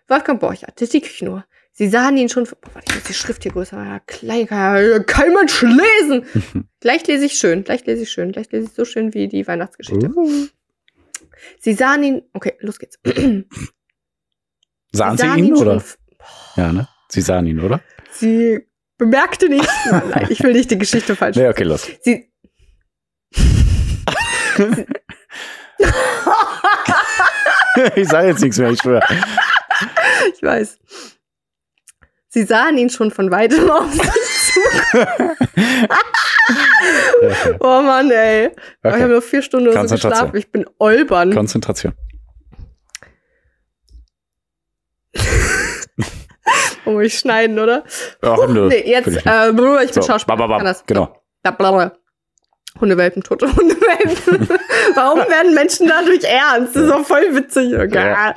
Wolfgang Borchert, das ist die Küchenuhr. Sie sahen ihn schon. Boah, warte, ich muss die Schrift hier größer. Ja, klein, kann kein Mensch lesen. gleich lese ich schön, gleich lese ich schön, gleich lese ich so schön wie die Weihnachtsgeschichte. Uh. Sie sahen ihn. Okay, los geht's. Sahen Sie sahen ihn, schon oder? Ja, ne? Sie sahen ihn, oder? Sie bemerkte nicht. Nein, ich will nicht die Geschichte falsch. Nee, okay, los. Sie. ich sage jetzt nichts mehr, ich schwöre. ich weiß. Sie sahen ihn schon von weitem auf sich zu. Okay. Oh Mann, ey. Oh, Ich Okay. habe nur vier Stunden oder so geschlafen. Ich bin olbern. Konzentration. Oh, ich schneiden, oder? Ach, nö, nee, jetzt, ich äh, ich bin So, Schauspieler. bababam, Kann das. genau. Ja, blablabla. Hundewelpen, tote Hundewelpen. Warum werden Menschen dadurch ernst? Das ist doch voll witzig. Okay. Ja.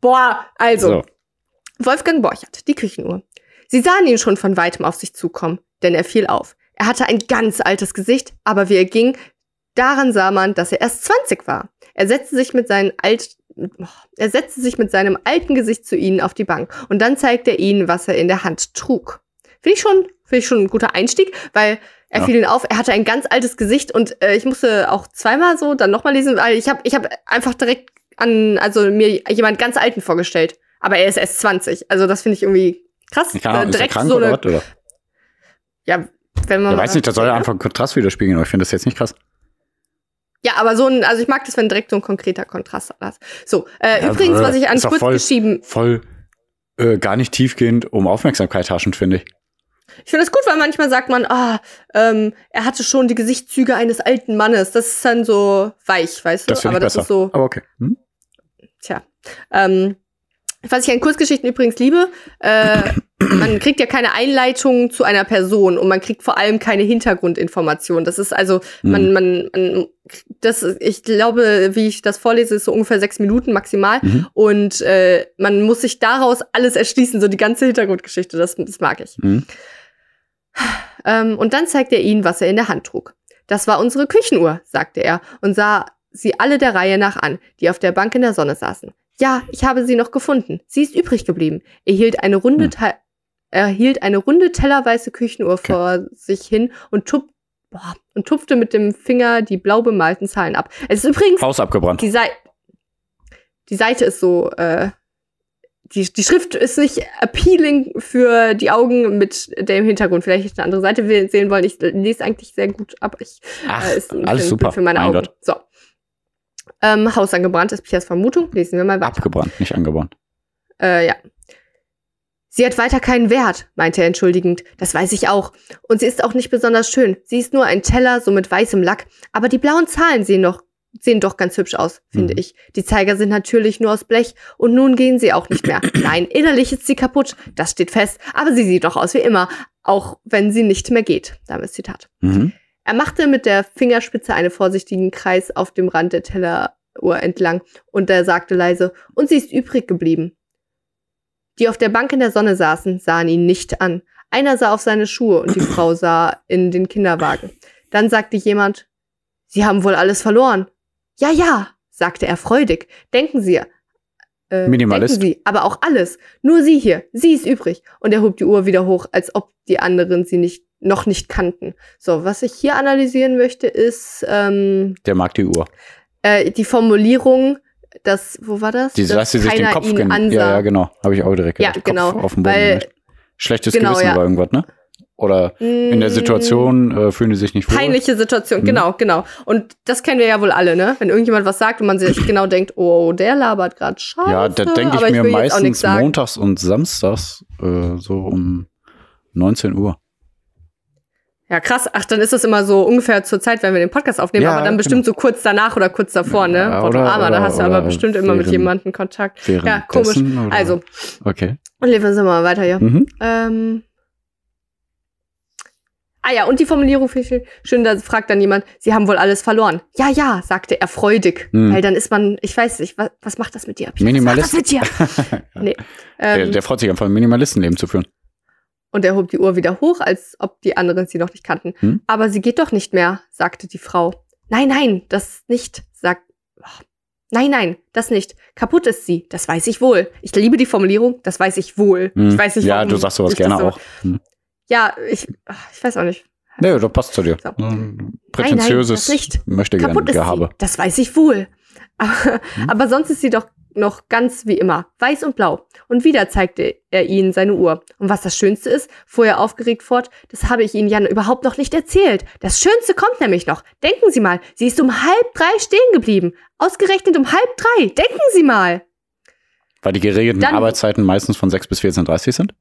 Boah, also. So. Wolfgang Borchert, die Küchenuhr. Sie sahen ihn schon von weitem auf sich zukommen, denn er fiel auf. Er hatte ein ganz altes Gesicht, aber wie er ging, daran sah man, dass er erst 20 war. Er setzte sich mit seinen alt er setzte sich mit seinem alten Gesicht zu ihnen auf die Bank und dann zeigte er ihnen, was er in der Hand trug. Finde ich schon, finde ich schon ein guter Einstieg, weil er Ja. fiel ihnen auf, er hatte ein ganz altes Gesicht und äh, ich musste auch zweimal so dann nochmal lesen, weil ich habe ich hab einfach direkt an, also mir jemand ganz Alten vorgestellt. Aber er ist erst 20. Also das finde ich irgendwie krass. Keine Ahnung, Äh, ist er direkt krank so oder was? Oder? Ja, wenn man Ich weiß nicht, das soll ja einfach einen Kontrast widerspiegeln, aber ich finde das jetzt nicht krass. Ja, aber so ein, also ich mag das, wenn direkt so ein konkreter Kontrast da ist. So, äh, Ja, übrigens, was ich an doch voll- kurzgeschrieben, Voll äh, gar nicht tiefgehend um Aufmerksamkeit haschend, finde ich. ich finde das gut, weil manchmal sagt man, ah, ähm, er hatte schon die Gesichtszüge eines alten Mannes. Das ist dann so weich, weißt du? Das aber ich das besser. ist so, Aber okay. Hm? tja. Ähm, was ich an Kurzgeschichten übrigens liebe, äh, man kriegt ja keine Einleitung zu einer Person und man kriegt vor allem keine Hintergrundinformation. Das ist also, man, Mhm. man, man, das, ich glaube, wie ich das vorlese, ist so ungefähr sechs Minuten maximal. Mhm. Und äh, man muss sich daraus alles erschließen, so die ganze Hintergrundgeschichte, das, das mag ich. Mhm. Ähm, und dann zeigte er ihnen, was er in der Hand trug. Das war unsere Küchenuhr, sagte er und sah sie alle der Reihe nach an, die auf der Bank in der Sonne saßen. Ja, ich habe sie noch gefunden. Sie ist übrig geblieben. Er hielt eine runde, Hm. Er hielt eine runde tellerweiße Küchenuhr vor sich hin und, tup boah, und tupfte mit dem Finger die blau bemalten Zahlen ab. Es ist übrigens Haus abgebrannt. die, Sei die Seite ist so, äh, die, die Schrift ist nicht appealing für die Augen mit dem Hintergrund. Vielleicht hätte ich eine andere Seite sehen wollen. Ich lese eigentlich sehr gut, aber ich Ach, äh, ist alles super. für meine mein Augen. Gott. So. Ähm, Haus angebrannt ist Piers Vermutung. Lesen wir mal weiter. Abgebrannt, nicht angebrannt. Äh, ja. Sie hat weiter keinen Wert, meinte er entschuldigend. Das weiß ich auch. Und sie ist auch nicht besonders schön. Sie ist nur ein Teller, so mit weißem Lack. Aber die blauen Zahlen sehen doch, sehen doch ganz hübsch aus, finde Mhm. ich. Die Zeiger sind natürlich nur aus Blech und nun gehen sie auch nicht mehr. Nein, innerlich ist sie kaputt. Das steht fest. Aber sie sieht doch aus wie immer. Auch wenn sie nicht mehr geht. Damit Zitat. Mhm. Er machte mit der Fingerspitze einen vorsichtigen Kreis auf dem Rand der Telleruhr entlang und er sagte leise, und sie ist übrig geblieben. Die auf der Bank in der Sonne saßen, sahen ihn nicht an. Einer sah auf seine Schuhe und die Frau sah in den Kinderwagen. Dann sagte jemand, Sie haben wohl alles verloren. Ja, ja, sagte er freudig. Denken Sie. Äh, Minimalist. Denken Sie, aber auch alles. Nur Sie hier, sie ist übrig. Und er hob die Uhr wieder hoch, als ob die anderen sie nicht, noch nicht kannten. So, was ich hier analysieren möchte, ist ähm, Der mag die Uhr. äh, die Formulierung, dass, wo war das? Die dass lässt sie sich den Kopf ihn ansah. Ja, ja, genau. Habe ich auch direkt Ja, gedacht. genau, Kopf auf dem Boden. weil-. Schlechtes genau, Gewissen ja. oder irgendwas, ne? Oder in der Mm, Situation äh, fühlen die sich nicht wohl. Peinliche Situation, Mhm. genau, genau. Und das kennen wir ja wohl alle, ne? Wenn irgendjemand was sagt und man sich genau denkt, oh, der labert gerade scheiße. Ja, da denke ich mir nichts meistens montags und samstags äh, so um 19 Uhr. Ja, krass. Ach, dann ist das immer so ungefähr zur Zeit, wenn wir den Podcast aufnehmen, Ja, aber dann bestimmt so kurz danach oder kurz davor, ne? Ja, oder- Armer, da hast du aber bestimmt immer mit jemandem Kontakt. Ja, komisch. oder- Also, Okay. und lesen wir mal weiter hier. Mhm. Ähm. Ah ja, und die Formulierung finde ich schön. Da fragt dann jemand, Sie haben wohl alles verloren. Ja, ja, sagte er freudig. Hm. Weil dann ist man, ich weiß nicht, was, was macht das mit dir? Minimalist. Was macht das mit dir? nee. der, Ähm, der freut sich einfach, ein Minimalistenleben zu führen. Und er hob die Uhr wieder hoch, als ob die anderen sie noch nicht kannten. Hm? Aber sie geht doch nicht mehr, sagte die Frau. Nein, nein, das nicht, sagt. Oh. Nein, nein, das nicht. Kaputt ist sie, das weiß ich wohl. Ich liebe die Formulierung, das weiß ich wohl. Hm. Ich weiß nicht, ja, du sagst sowas ich gerne so- auch. Hm. Ja, ich, ach, ich weiß auch nicht. Nee, das passt zu dir. So. Prätentiöses das nicht. möchte Kaputt gerne ist Gehabe. sie, das weiß ich wohl. Aber, Hm? aber sonst ist sie doch noch ganz wie immer, weiß und blau. Und wieder zeigte er ihnen seine Uhr. Und was das Schönste ist, fuhr er aufgeregt fort, das habe ich Ihnen ja überhaupt noch nicht erzählt. Das Schönste kommt nämlich noch. Denken Sie mal, sie ist um halb drei stehen geblieben. Ausgerechnet um halb drei. Denken Sie mal. Weil die geregelten Dann- Arbeitszeiten meistens von 6 bis 14.30 sind?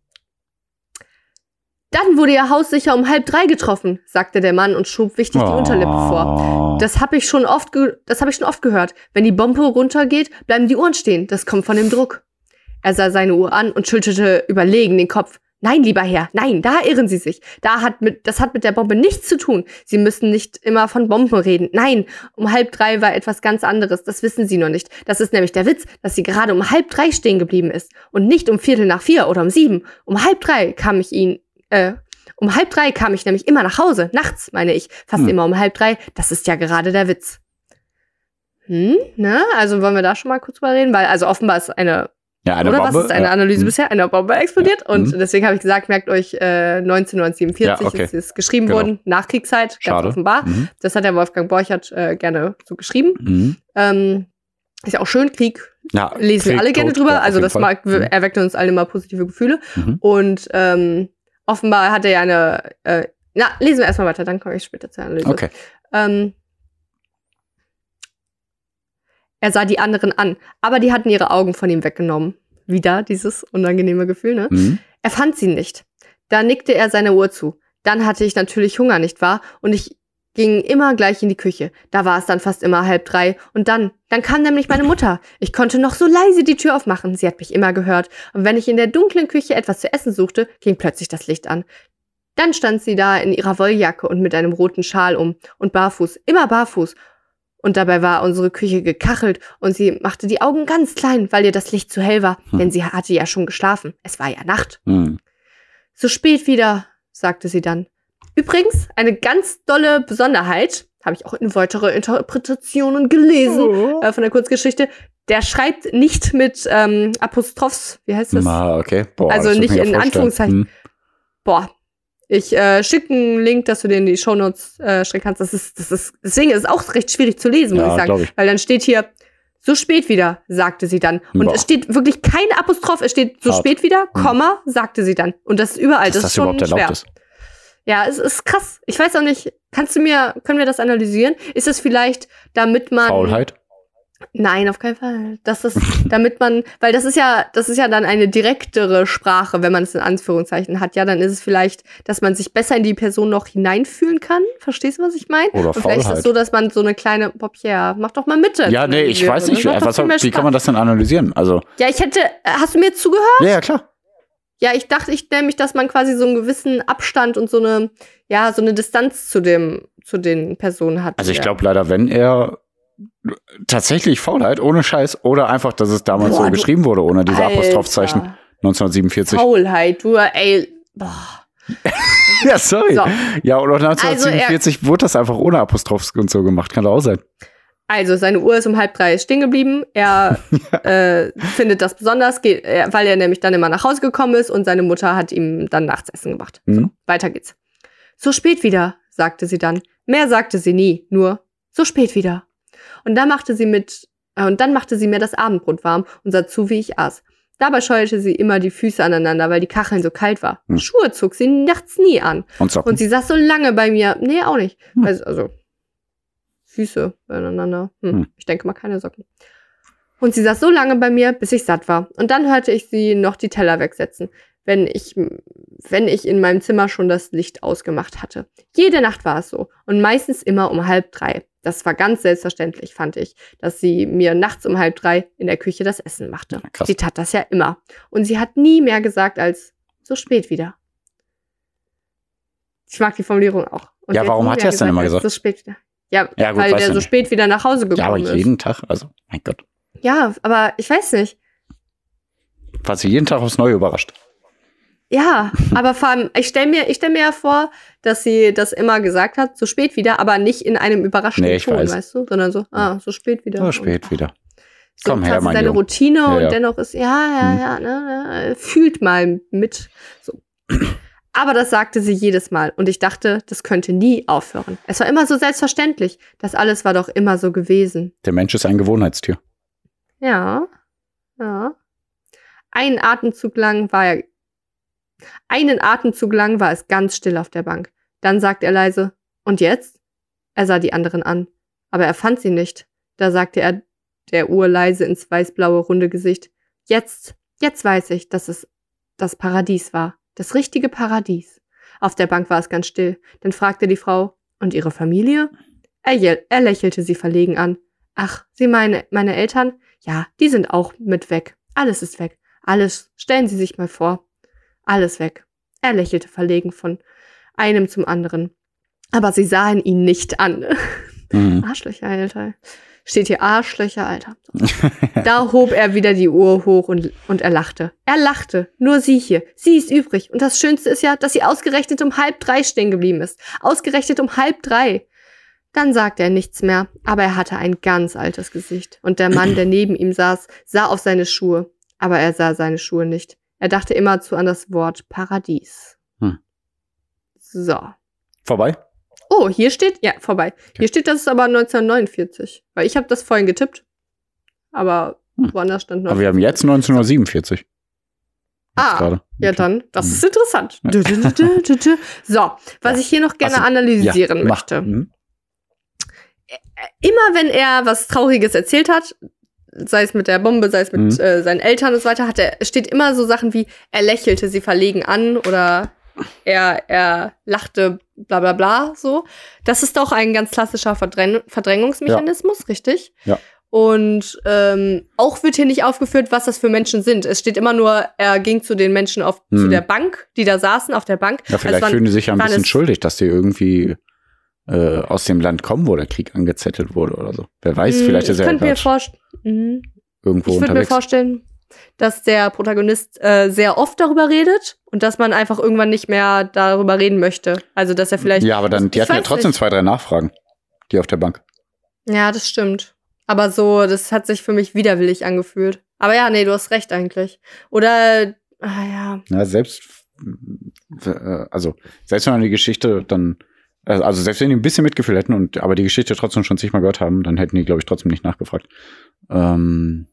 Dann wurde Ihr Haus sicher um halb drei getroffen, sagte der Mann und schob wichtig die Unterlippe vor. Oh. Das habe ich schon oft, das habe ich schon oft gehört. Wenn die Bombe runtergeht, bleiben die Uhren stehen. Das kommt von dem Druck. Er sah seine Uhr an und schüttelte überlegen den Kopf. Nein, lieber Herr, nein, da irren Sie sich. Da hat mit, das hat mit der Bombe nichts zu tun. Sie müssen nicht immer von Bomben reden. Nein, um halb drei war etwas ganz anderes. Das wissen Sie noch nicht. Das ist nämlich der Witz, dass sie gerade um halb drei stehen geblieben ist und nicht um Viertel nach vier oder um sieben. Um halb drei kam ich Ihnen, äh, um halb drei kam ich nämlich immer nach Hause. Nachts, meine ich. Fast Hm. immer um halb drei. Das ist ja gerade der Witz. Hm, ne? Also wollen wir da schon mal kurz drüber reden? Weil, also offenbar ist eine ja, eine oder Bombe. was ist eine ja. Analyse Hm. bisher? Eine Bombe explodiert. Ja. Und Mhm. deswegen habe ich gesagt, merkt euch, äh, 1947 Ja, okay. ist es geschrieben Genau. worden, Nachkriegszeit, ganz Schade. offenbar. Mhm. Das hat der Wolfgang Borchert äh, gerne so geschrieben. Mhm. Ähm, ist ja auch schön, Krieg Ja, lesen Krieg, alle gerne Tod, drüber. ja, also das mag, Mhm. erweckt uns alle immer positive Gefühle. Mhm. Und ähm, offenbar hat er ja eine, äh, na, lesen wir erstmal weiter, dann komme ich später zur Analyse. Okay. Ähm, er sah die anderen an, aber die hatten ihre Augen von ihm weggenommen. Wieder dieses unangenehme Gefühl, ne? Mhm. Er fand sie nicht. Da nickte er seiner Uhr zu. Dann hatte ich natürlich Hunger, nicht wahr? Und ich ging immer gleich in die Küche. Da war es dann fast immer halb drei. Und dann, dann kam nämlich meine Mutter. Ich konnte noch so leise die Tür aufmachen. Sie hat mich immer gehört. Und wenn ich in der dunklen Küche etwas zu essen suchte, ging plötzlich das Licht an. Dann stand sie da in ihrer Wolljacke und mit einem roten Schal um und barfuß, immer barfuß. Und dabei war unsere Küche gekachelt und sie machte die Augen ganz klein, weil ihr das Licht zu hell war, Hm. denn sie hatte ja schon geschlafen. Es war ja Nacht. Mhm. So spät wieder, sagte sie dann. Übrigens, eine ganz dolle Besonderheit, habe ich auch in weitere Interpretationen gelesen Oh. äh, von der Kurzgeschichte. Der schreibt nicht mit ähm, Apostrophs, wie heißt das? Ah, okay. Boah, Also das nicht in. Anführungszeichen. Mhm. Boah. Ich äh, schicke einen Link, dass du den in die Shownotes äh, stecken kannst. Das ist, das ist, deswegen ist es auch recht schwierig zu lesen, muss Ja, ich sagen. ich. Weil dann steht hier, so spät wieder, sagte sie dann. Und Boah. es steht wirklich kein Apostroph, es steht so Hart. spät wieder, Hm. Komma, sagte sie dann. Und das ist überall. Dass das, das ist schon überhaupt erlaubt schwer. ist. Ja, es ist krass. Ich weiß auch nicht, kannst du mir, können wir das analysieren? Ist es vielleicht, damit man. Faulheit. Nein, auf keinen Fall. Das ist, damit man, weil das ist ja, das ist ja dann eine direktere Sprache, wenn man es in Anführungszeichen hat. Ja, dann ist es vielleicht, dass man sich besser in die Person noch hineinfühlen kann. Verstehst du, was ich meine? Oder Und vielleicht ist es so, dass man so eine kleine, Bob, ja, mach doch mal Mitte. Ja, nee, ich weiß nicht, was, wie kann man das denn analysieren? Also, Ja, ich hätte, äh, hast du mir zugehört? ja, ja, klar. Ja, ich dachte ich nämlich, dass man quasi so einen gewissen Abstand und so eine, ja, so eine Distanz zu dem, zu den Personen hat. Also ich glaube leider, wenn er tatsächlich Faulheit, ohne Scheiß, oder einfach, dass es damals Boah, so geschrieben wurde, ohne diese Alter. Apostrophzeichen 1947. Faulheit, du, ey, boah. Ja, sorry. So. Ja, oder Also 1947 wurde das einfach ohne Apostrophs und so gemacht. Kann doch auch sein. Also, seine Uhr ist um halb drei stehen geblieben. Er äh, findet das besonders, geht, weil er nämlich dann immer nach Hause gekommen ist und seine Mutter hat ihm dann nachts Essen gemacht. So, Mhm. weiter geht's. So spät wieder, sagte sie dann. Mehr sagte sie nie, nur so spät wieder. Und dann machte sie mit, äh, und dann machte sie mir das Abendbrot warm und sah zu, wie ich aß. Dabei scheuerte sie immer die Füße aneinander, weil die Kacheln so kalt war. Hm. Schuhe zog sie nachts nie an. Und Socken. Und sie saß so lange bei mir. Nee, auch nicht. Hm. Also, also Füße aneinander. Hm. Hm. Ich denke mal keine Socken. Und sie saß so lange bei mir, bis ich satt war. Und dann hörte ich sie noch die Teller wegsetzen, wenn ich, wenn ich in meinem Zimmer schon das Licht ausgemacht hatte. Jede Nacht war es so. Und meistens immer um halb drei. Das war ganz selbstverständlich, fand ich, dass sie mir nachts um halb drei in der Küche das Essen machte. Krass. Sie tat das ja immer. Und sie hat nie mehr gesagt als so spät wieder. Ich mag die Formulierung auch. Und Ja, warum hat sie das denn immer gesagt? So spät wieder. Ja, Ja, gut, weil der so nicht. spät wieder nach Hause gekommen Ja, aber ist. jeden Tag, also, mein Gott. Ja, aber ich weiß nicht. War sie jeden Tag aufs Neue überrascht. Ja, aber vor allem, ich stelle mir, ich stell mir ja vor, dass sie das immer gesagt hat, so spät wieder, aber nicht in einem überraschenden Nee, ich Ton, weiß. weißt du, sondern so, ah, so spät wieder. So spät wieder. So Komm her, mein Junge. Routine Ja, und ja. dennoch ist, ja, ja, Mhm. ja, ne, ne, fühlt mal mit. So. Aber das sagte sie jedes Mal und ich dachte, das könnte nie aufhören. Es war immer so selbstverständlich. Das alles war doch immer so gewesen. Der Mensch ist ein Gewohnheitstier. Ja, ja. Einen Atemzug lang war er. Einen Atemzug lang war es ganz still auf der Bank. Dann sagte er leise, und jetzt? Er sah die anderen an, aber er fand sie nicht. Da sagte er der Uhr leise ins weißblaue runde Gesicht. Jetzt, jetzt weiß ich, dass es das Paradies war. Das richtige Paradies. Auf der Bank war es ganz still. Dann fragte die Frau, und ihre Familie? Er, er lächelte sie verlegen an. Ach, Sie meine, meine Eltern? Ja, die sind auch mit weg. Alles ist weg. Alles. Stellen Sie sich mal vor. Alles weg. Er lächelte verlegen von einem zum anderen. Aber sie sahen ihn nicht an. Mhm. Arschlöcher, Alter. Steht hier Arschlöcher, Alter. Da hob er wieder die Uhr hoch und, und er lachte. Er lachte. Nur sie hier. Sie ist übrig. Und das Schönste ist ja, dass sie ausgerechnet um halb drei stehen geblieben ist. Ausgerechnet um halb drei. Dann sagte er nichts mehr, aber er hatte ein ganz altes Gesicht. Und der Mann, der neben ihm saß, sah auf seine Schuhe. Aber er sah seine Schuhe nicht. Er dachte immerzu an das Wort Paradies. Hm. So. Vorbei? Oh, hier steht, ja, vorbei. Hier steht, das ist aber 1949. Weil ich habe das vorhin getippt. Aber Hm. woanders stand noch. Aber wir haben jetzt 1947. Jetzt Ah, gerade. Ja, Okay. dann, das Mhm. ist interessant. Du, du, du. So, was Ja. ich hier noch gerne Also, analysieren Ja, möchte. Mhm. Immer wenn er was Trauriges erzählt hat, sei es mit der Bombe, sei es mit Mhm. äh, seinen Eltern und so weiter, hat er, steht immer so Sachen wie, er lächelte sie verlegen an oder er, er lachte, bla bla bla, so. Das ist doch ein ganz klassischer Verdräng Verdrängungsmechanismus, richtig? Ja. Und ähm, auch wird hier nicht aufgeführt, was das für Menschen sind. Es steht immer nur, er ging zu den Menschen auf, zu Mhm. der Bank, die da saßen auf der Bank. Ja, vielleicht Also waren- fühlen die sich ja ein bisschen schuldig, dass die irgendwie äh, aus dem Land kommen, wo der Krieg angezettelt wurde oder so. Wer weiß, Mm, vielleicht ist ich er ja mir mhm. irgendwo Ich würde mir unterwegs. vorstellen, dass der Protagonist äh, sehr oft darüber redet und dass man einfach irgendwann nicht mehr darüber reden möchte. Also, dass er vielleicht. ja, aber dann, die hatten ja trotzdem nicht. zwei, drei Nachfragen. Die auf der Bank. Ja, das stimmt. Aber so, das hat sich für mich widerwillig angefühlt. Aber ja, nee, du hast recht eigentlich. Oder, ah ja. Ja, selbst, äh, also, selbst wenn man die Geschichte dann, äh, also selbst wenn die ein bisschen Mitgefühl hätten und aber die Geschichte trotzdem schon zigmal gehört haben, dann hätten die, glaube ich, trotzdem nicht nachgefragt. Ähm,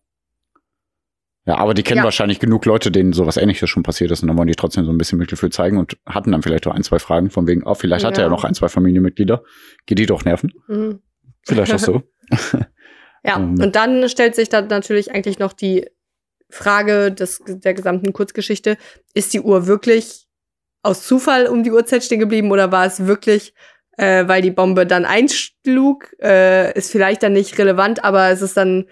ja, aber die kennen Ja. wahrscheinlich genug Leute, denen sowas ähnliches schon passiert ist und dann wollen die trotzdem so ein bisschen Mitgefühl zeigen und hatten dann vielleicht auch ein, zwei Fragen von wegen, oh, vielleicht hat er ja Ja. noch ein, zwei Familienmitglieder. Geht die doch nerven? Mhm. Vielleicht auch so. Ja, Ähm. und dann stellt sich dann natürlich eigentlich noch die Frage des, der gesamten Kurzgeschichte, ist die Uhr wirklich aus Zufall um die Uhrzeit stehen geblieben oder war es wirklich, äh, weil die Bombe dann einschlug, äh, ist vielleicht dann nicht relevant, aber es ist dann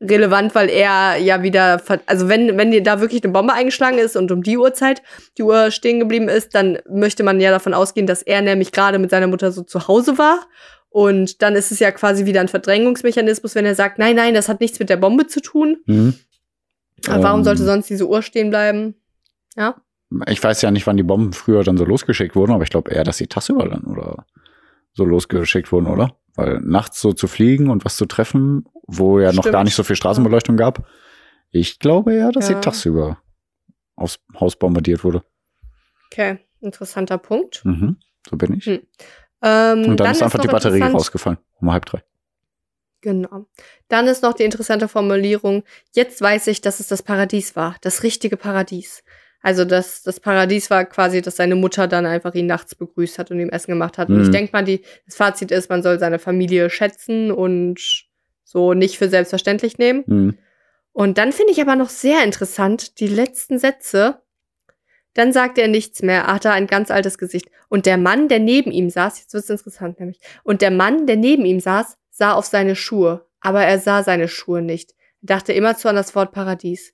relevant, weil er ja wieder, also wenn, wenn dir da wirklich eine Bombe eingeschlagen ist und um die Uhrzeit die Uhr stehen geblieben ist, dann möchte man ja davon ausgehen, dass er nämlich gerade mit seiner Mutter so zu Hause war und dann ist es ja quasi wieder ein Verdrängungsmechanismus, wenn er sagt, nein, nein, das hat nichts mit der Bombe zu tun. Mhm. Warum Ähm. sollte sonst diese Uhr stehen bleiben? Ja. Ich weiß ja nicht, wann die Bomben früher dann so losgeschickt wurden, aber ich glaube eher, dass sie tagsüber dann oder so losgeschickt wurden, oder? Weil nachts so zu fliegen und was zu treffen, wo ja noch Stimmt. gar nicht so viel Straßenbeleuchtung gab. Ich glaube eher, dass Ja. sie tagsüber aufs Haus bombardiert wurde. Okay, interessanter Punkt. Mhm. So bin ich. Hm. Ähm, und dann, ist einfach noch die Batterie rausgefallen. Um halb drei. Genau. Dann ist noch die interessante Formulierung, jetzt weiß ich, dass es das Paradies war, das richtige Paradies. Also das, das Paradies war quasi, dass seine Mutter dann einfach ihn nachts begrüßt hat und ihm Essen gemacht hat. Und Mhm. ich denke mal, die, das Fazit ist, man soll seine Familie schätzen und so nicht für selbstverständlich nehmen. Hm. Und dann finde ich aber noch sehr interessant die letzten Sätze. Dann sagt er nichts mehr, hat er ein ganz altes Gesicht. Und der Mann, der neben ihm saß, jetzt wird es interessant nämlich, und der Mann, der neben ihm saß, sah auf seine Schuhe, aber er sah seine Schuhe nicht. Er dachte immerzu an das Wort Paradies.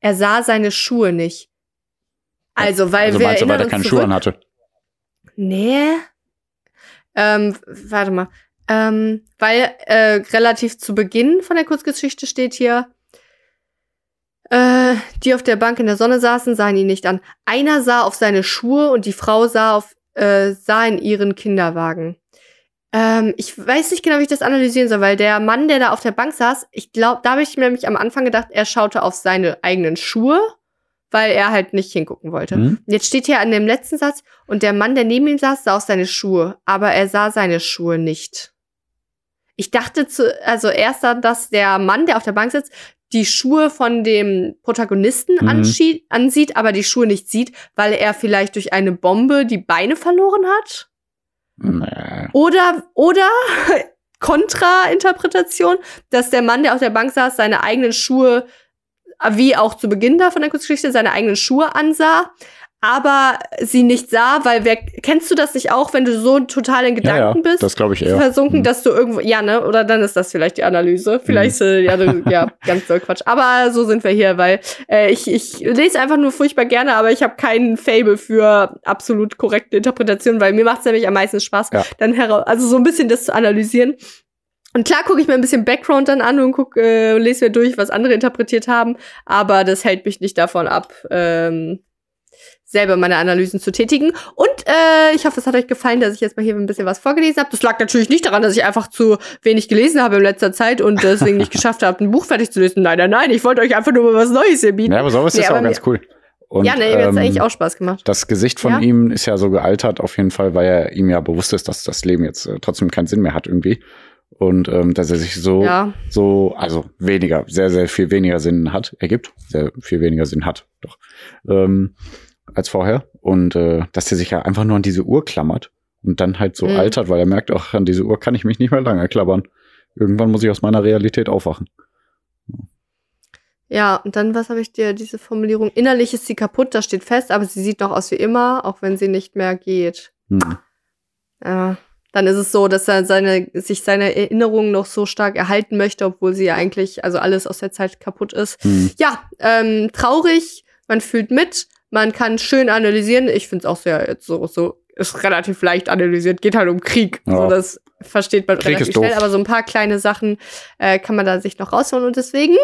Er sah seine Schuhe nicht. Also, weil Also wir du, weil er keine Schuhe an hatte? Nee. Ähm, warte mal. Ähm, weil äh, relativ zu Beginn von der Kurzgeschichte steht hier, äh, die auf der Bank in der Sonne saßen, sahen ihn nicht an. Einer sah auf seine Schuhe und die Frau sah auf äh, sah in ihren Kinderwagen. Ähm, ich weiß nicht genau, wie ich das analysieren soll, weil der Mann, der da auf der Bank saß, ich glaube, da habe ich mir nämlich am Anfang gedacht, er schaute auf seine eigenen Schuhe, weil er halt nicht hingucken wollte. Hm? Jetzt steht hier an dem letzten Satz, und der Mann, der neben ihm saß, sah auf seine Schuhe, aber er sah seine Schuhe nicht. Ich dachte zu, also erst dann, dass der Mann, der auf der Bank sitzt, die Schuhe von dem Protagonisten Mhm. ansieht, aber die Schuhe nicht sieht, weil er vielleicht durch eine Bombe die Beine verloren hat. Nee. Oder, oder Kontrainterpretation, dass der Mann, der auf der Bank saß, seine eigenen Schuhe, wie auch zu Beginn da von der Kurzgeschichte, seine eigenen Schuhe ansah, aber sie nicht sah, weil wer, kennst du das nicht auch, wenn du so total in Ja, ja, Gedanken bist? das glaube ich eher. versunken, Hm. dass du irgendwo, ja, ne, oder dann ist das vielleicht die Analyse. Vielleicht, äh, ja, ja, ganz doll Quatsch. Aber so sind wir hier, weil äh, ich, ich lese einfach nur furchtbar gerne, aber ich habe keinen Fable für absolut korrekte Interpretationen, weil mir macht es nämlich am meisten Spaß, Ja. dann heraus, also so ein bisschen das zu analysieren. Und klar gucke ich mir ein bisschen Background dann an und guck, äh, lese mir durch, was andere interpretiert haben, aber das hält mich nicht davon ab, ähm, selber meine Analysen zu tätigen. Und äh, ich hoffe, es hat euch gefallen, dass ich jetzt mal hier ein bisschen was vorgelesen habe. Das lag natürlich nicht daran, dass ich einfach zu wenig gelesen habe in letzter Zeit und deswegen nicht geschafft habe, ein Buch fertig zu lesen. Nein, nein, nein, ich wollte euch einfach nur mal was Neues hier bieten. Ja, aber sowas Nee, ist aber auch ganz cool. Und, ja, nee, mir hat's ähm, eigentlich auch Spaß gemacht. Das Gesicht von Ja? ihm ist ja so gealtert, auf jeden Fall, weil er ihm ja bewusst ist, dass das Leben jetzt äh, trotzdem keinen Sinn mehr hat irgendwie. Und ähm, dass er sich so, Ja. so, also weniger, sehr, sehr viel weniger Sinn hat, ergibt, sehr viel weniger Sinn hat, doch, ähm, als vorher. Und äh, dass er sich ja einfach nur an diese Uhr klammert und dann halt so Mhm. altert, weil er merkt, ach, an diese Uhr kann ich mich nicht mehr lange klammern. Irgendwann muss ich aus meiner Realität aufwachen. Ja, und dann, was habe ich dir, diese Formulierung? Innerlich ist sie kaputt, das steht fest, aber sie sieht noch aus wie immer, auch wenn sie nicht mehr geht. Hm. Ja, dann ist es so, dass er seine, sich seine Erinnerungen noch so stark erhalten möchte, obwohl sie ja eigentlich, also alles aus der Zeit kaputt ist. Hm. Ja, ähm, traurig, man fühlt mit, man kann schön analysieren. Ich finde es auch sehr jetzt so, so, ist relativ leicht analysiert, geht halt um Krieg. Ja. So, das versteht man Krieg relativ schnell, aber so ein paar kleine Sachen äh, kann man da sich noch rausholen und deswegen.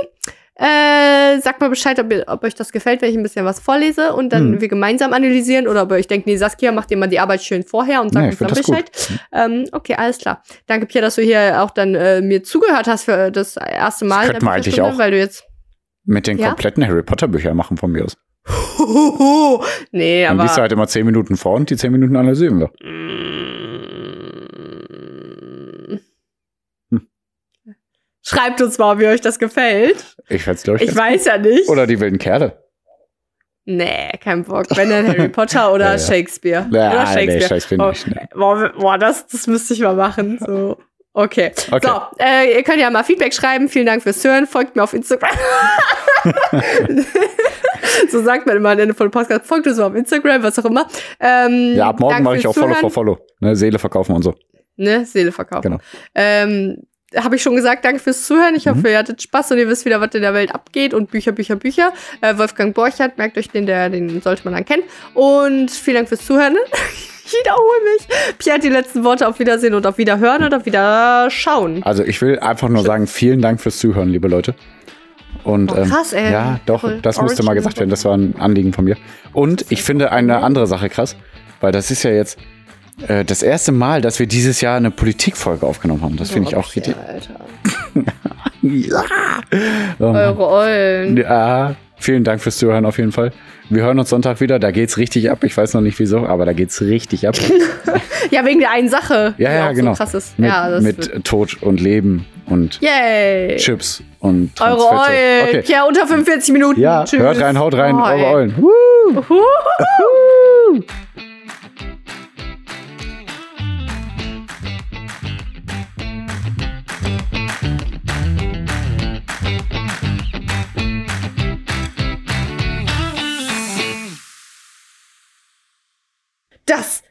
Äh, sagt mal Bescheid, ob, ihr, ob euch das gefällt, wenn ich ein bisschen was vorlese und dann Hm. wir gemeinsam analysieren oder ob ihr euch denkt, nee, Saskia, macht dir mal die Arbeit schön vorher und sagt Nee, uns dann das. Bescheid. Ähm, okay, alles klar. Danke, Pierre, dass du hier auch dann äh, mir zugehört hast für das erste Mal. in könnten wir eigentlich auch. Weil du jetzt. Mit den Ja? kompletten Harry Potter Büchern machen von mir aus. nee, Dann aber. liest du halt immer zehn Minuten vor und die zehn Minuten analysieren wir. Mm. Schreibt uns mal, wie euch das gefällt. Ich fände glaube ich. Ich weiß ja nicht. Oder die wilden Kerle. Nee, kein Bock. Wenn dann Harry Potter oder Ja, ja. Shakespeare. Ja, oder nee, Shakespeare. Shakespeare oh, nicht, nee. boah, boah, das, das müsste ich mal machen. So. Okay. Okay. So, äh, ihr könnt ja mal Feedback schreiben. Vielen Dank fürs Hören. Folgt mir auf Instagram. so sagt man immer am Ende von Podcast. Folgt uns mal auf Instagram, was auch immer. Ähm, Ja, ab morgen mache ich auch Follow for Follow. Ne, Seele verkaufen und so. Ne, Seele verkaufen. Genau. Ähm, habe ich schon gesagt, danke fürs Zuhören. Ich hoffe, Mhm. ihr hattet Spaß und ihr wisst wieder, was in der Welt abgeht. Und Bücher, Bücher, Bücher. Äh, Wolfgang Borchardt, merkt euch den, der, den sollte man dann kennen. Und vielen Dank fürs Zuhören. Ich wiederhole mich. Pierre hat die letzten Worte auf Wiedersehen und auf Wiederhören und auf Wiederschauen. Also ich will einfach nur sagen, vielen Dank fürs Zuhören, liebe Leute. Und Oh, ähm, krass, ey. ja, doch, Voll das musste mal gesagt werden. Das war ein Anliegen von mir. Und ich finde eine andere Sache krass, weil das ist ja jetzt äh, das erste Mal, dass wir dieses Jahr eine Politikfolge aufgenommen haben. Das finde ich auch richtig. Alter. Ja. Ähm, Eure Eulen. ja. Vielen Dank fürs Zuhören auf jeden Fall. Wir hören uns Sonntag wieder. Da geht's richtig ab. Ich weiß noch nicht wieso, aber da geht's richtig ab. Ja, wegen der einen Sache. Ja, ja, genau. So krass ist. Mit, ja, mit Tod und Leben und Yay. Chips und Eure. Eulen. Okay. Ja, unter 45 Minuten. Ja, Tschüss. hört rein, haut rein, Oh, eure. Eulen. Woo!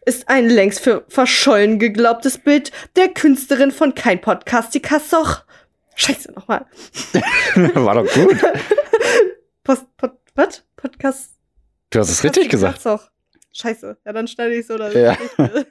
ist ein längst für verschollen geglaubtes Bild der Künstlerin von Kein Podcastica Soch. Scheiße, nochmal. War doch gut. Post, Pod, was? Podcast. Du hast es richtig gesagt. Soch. Scheiße. Ja, dann schneide ich es oder Ja.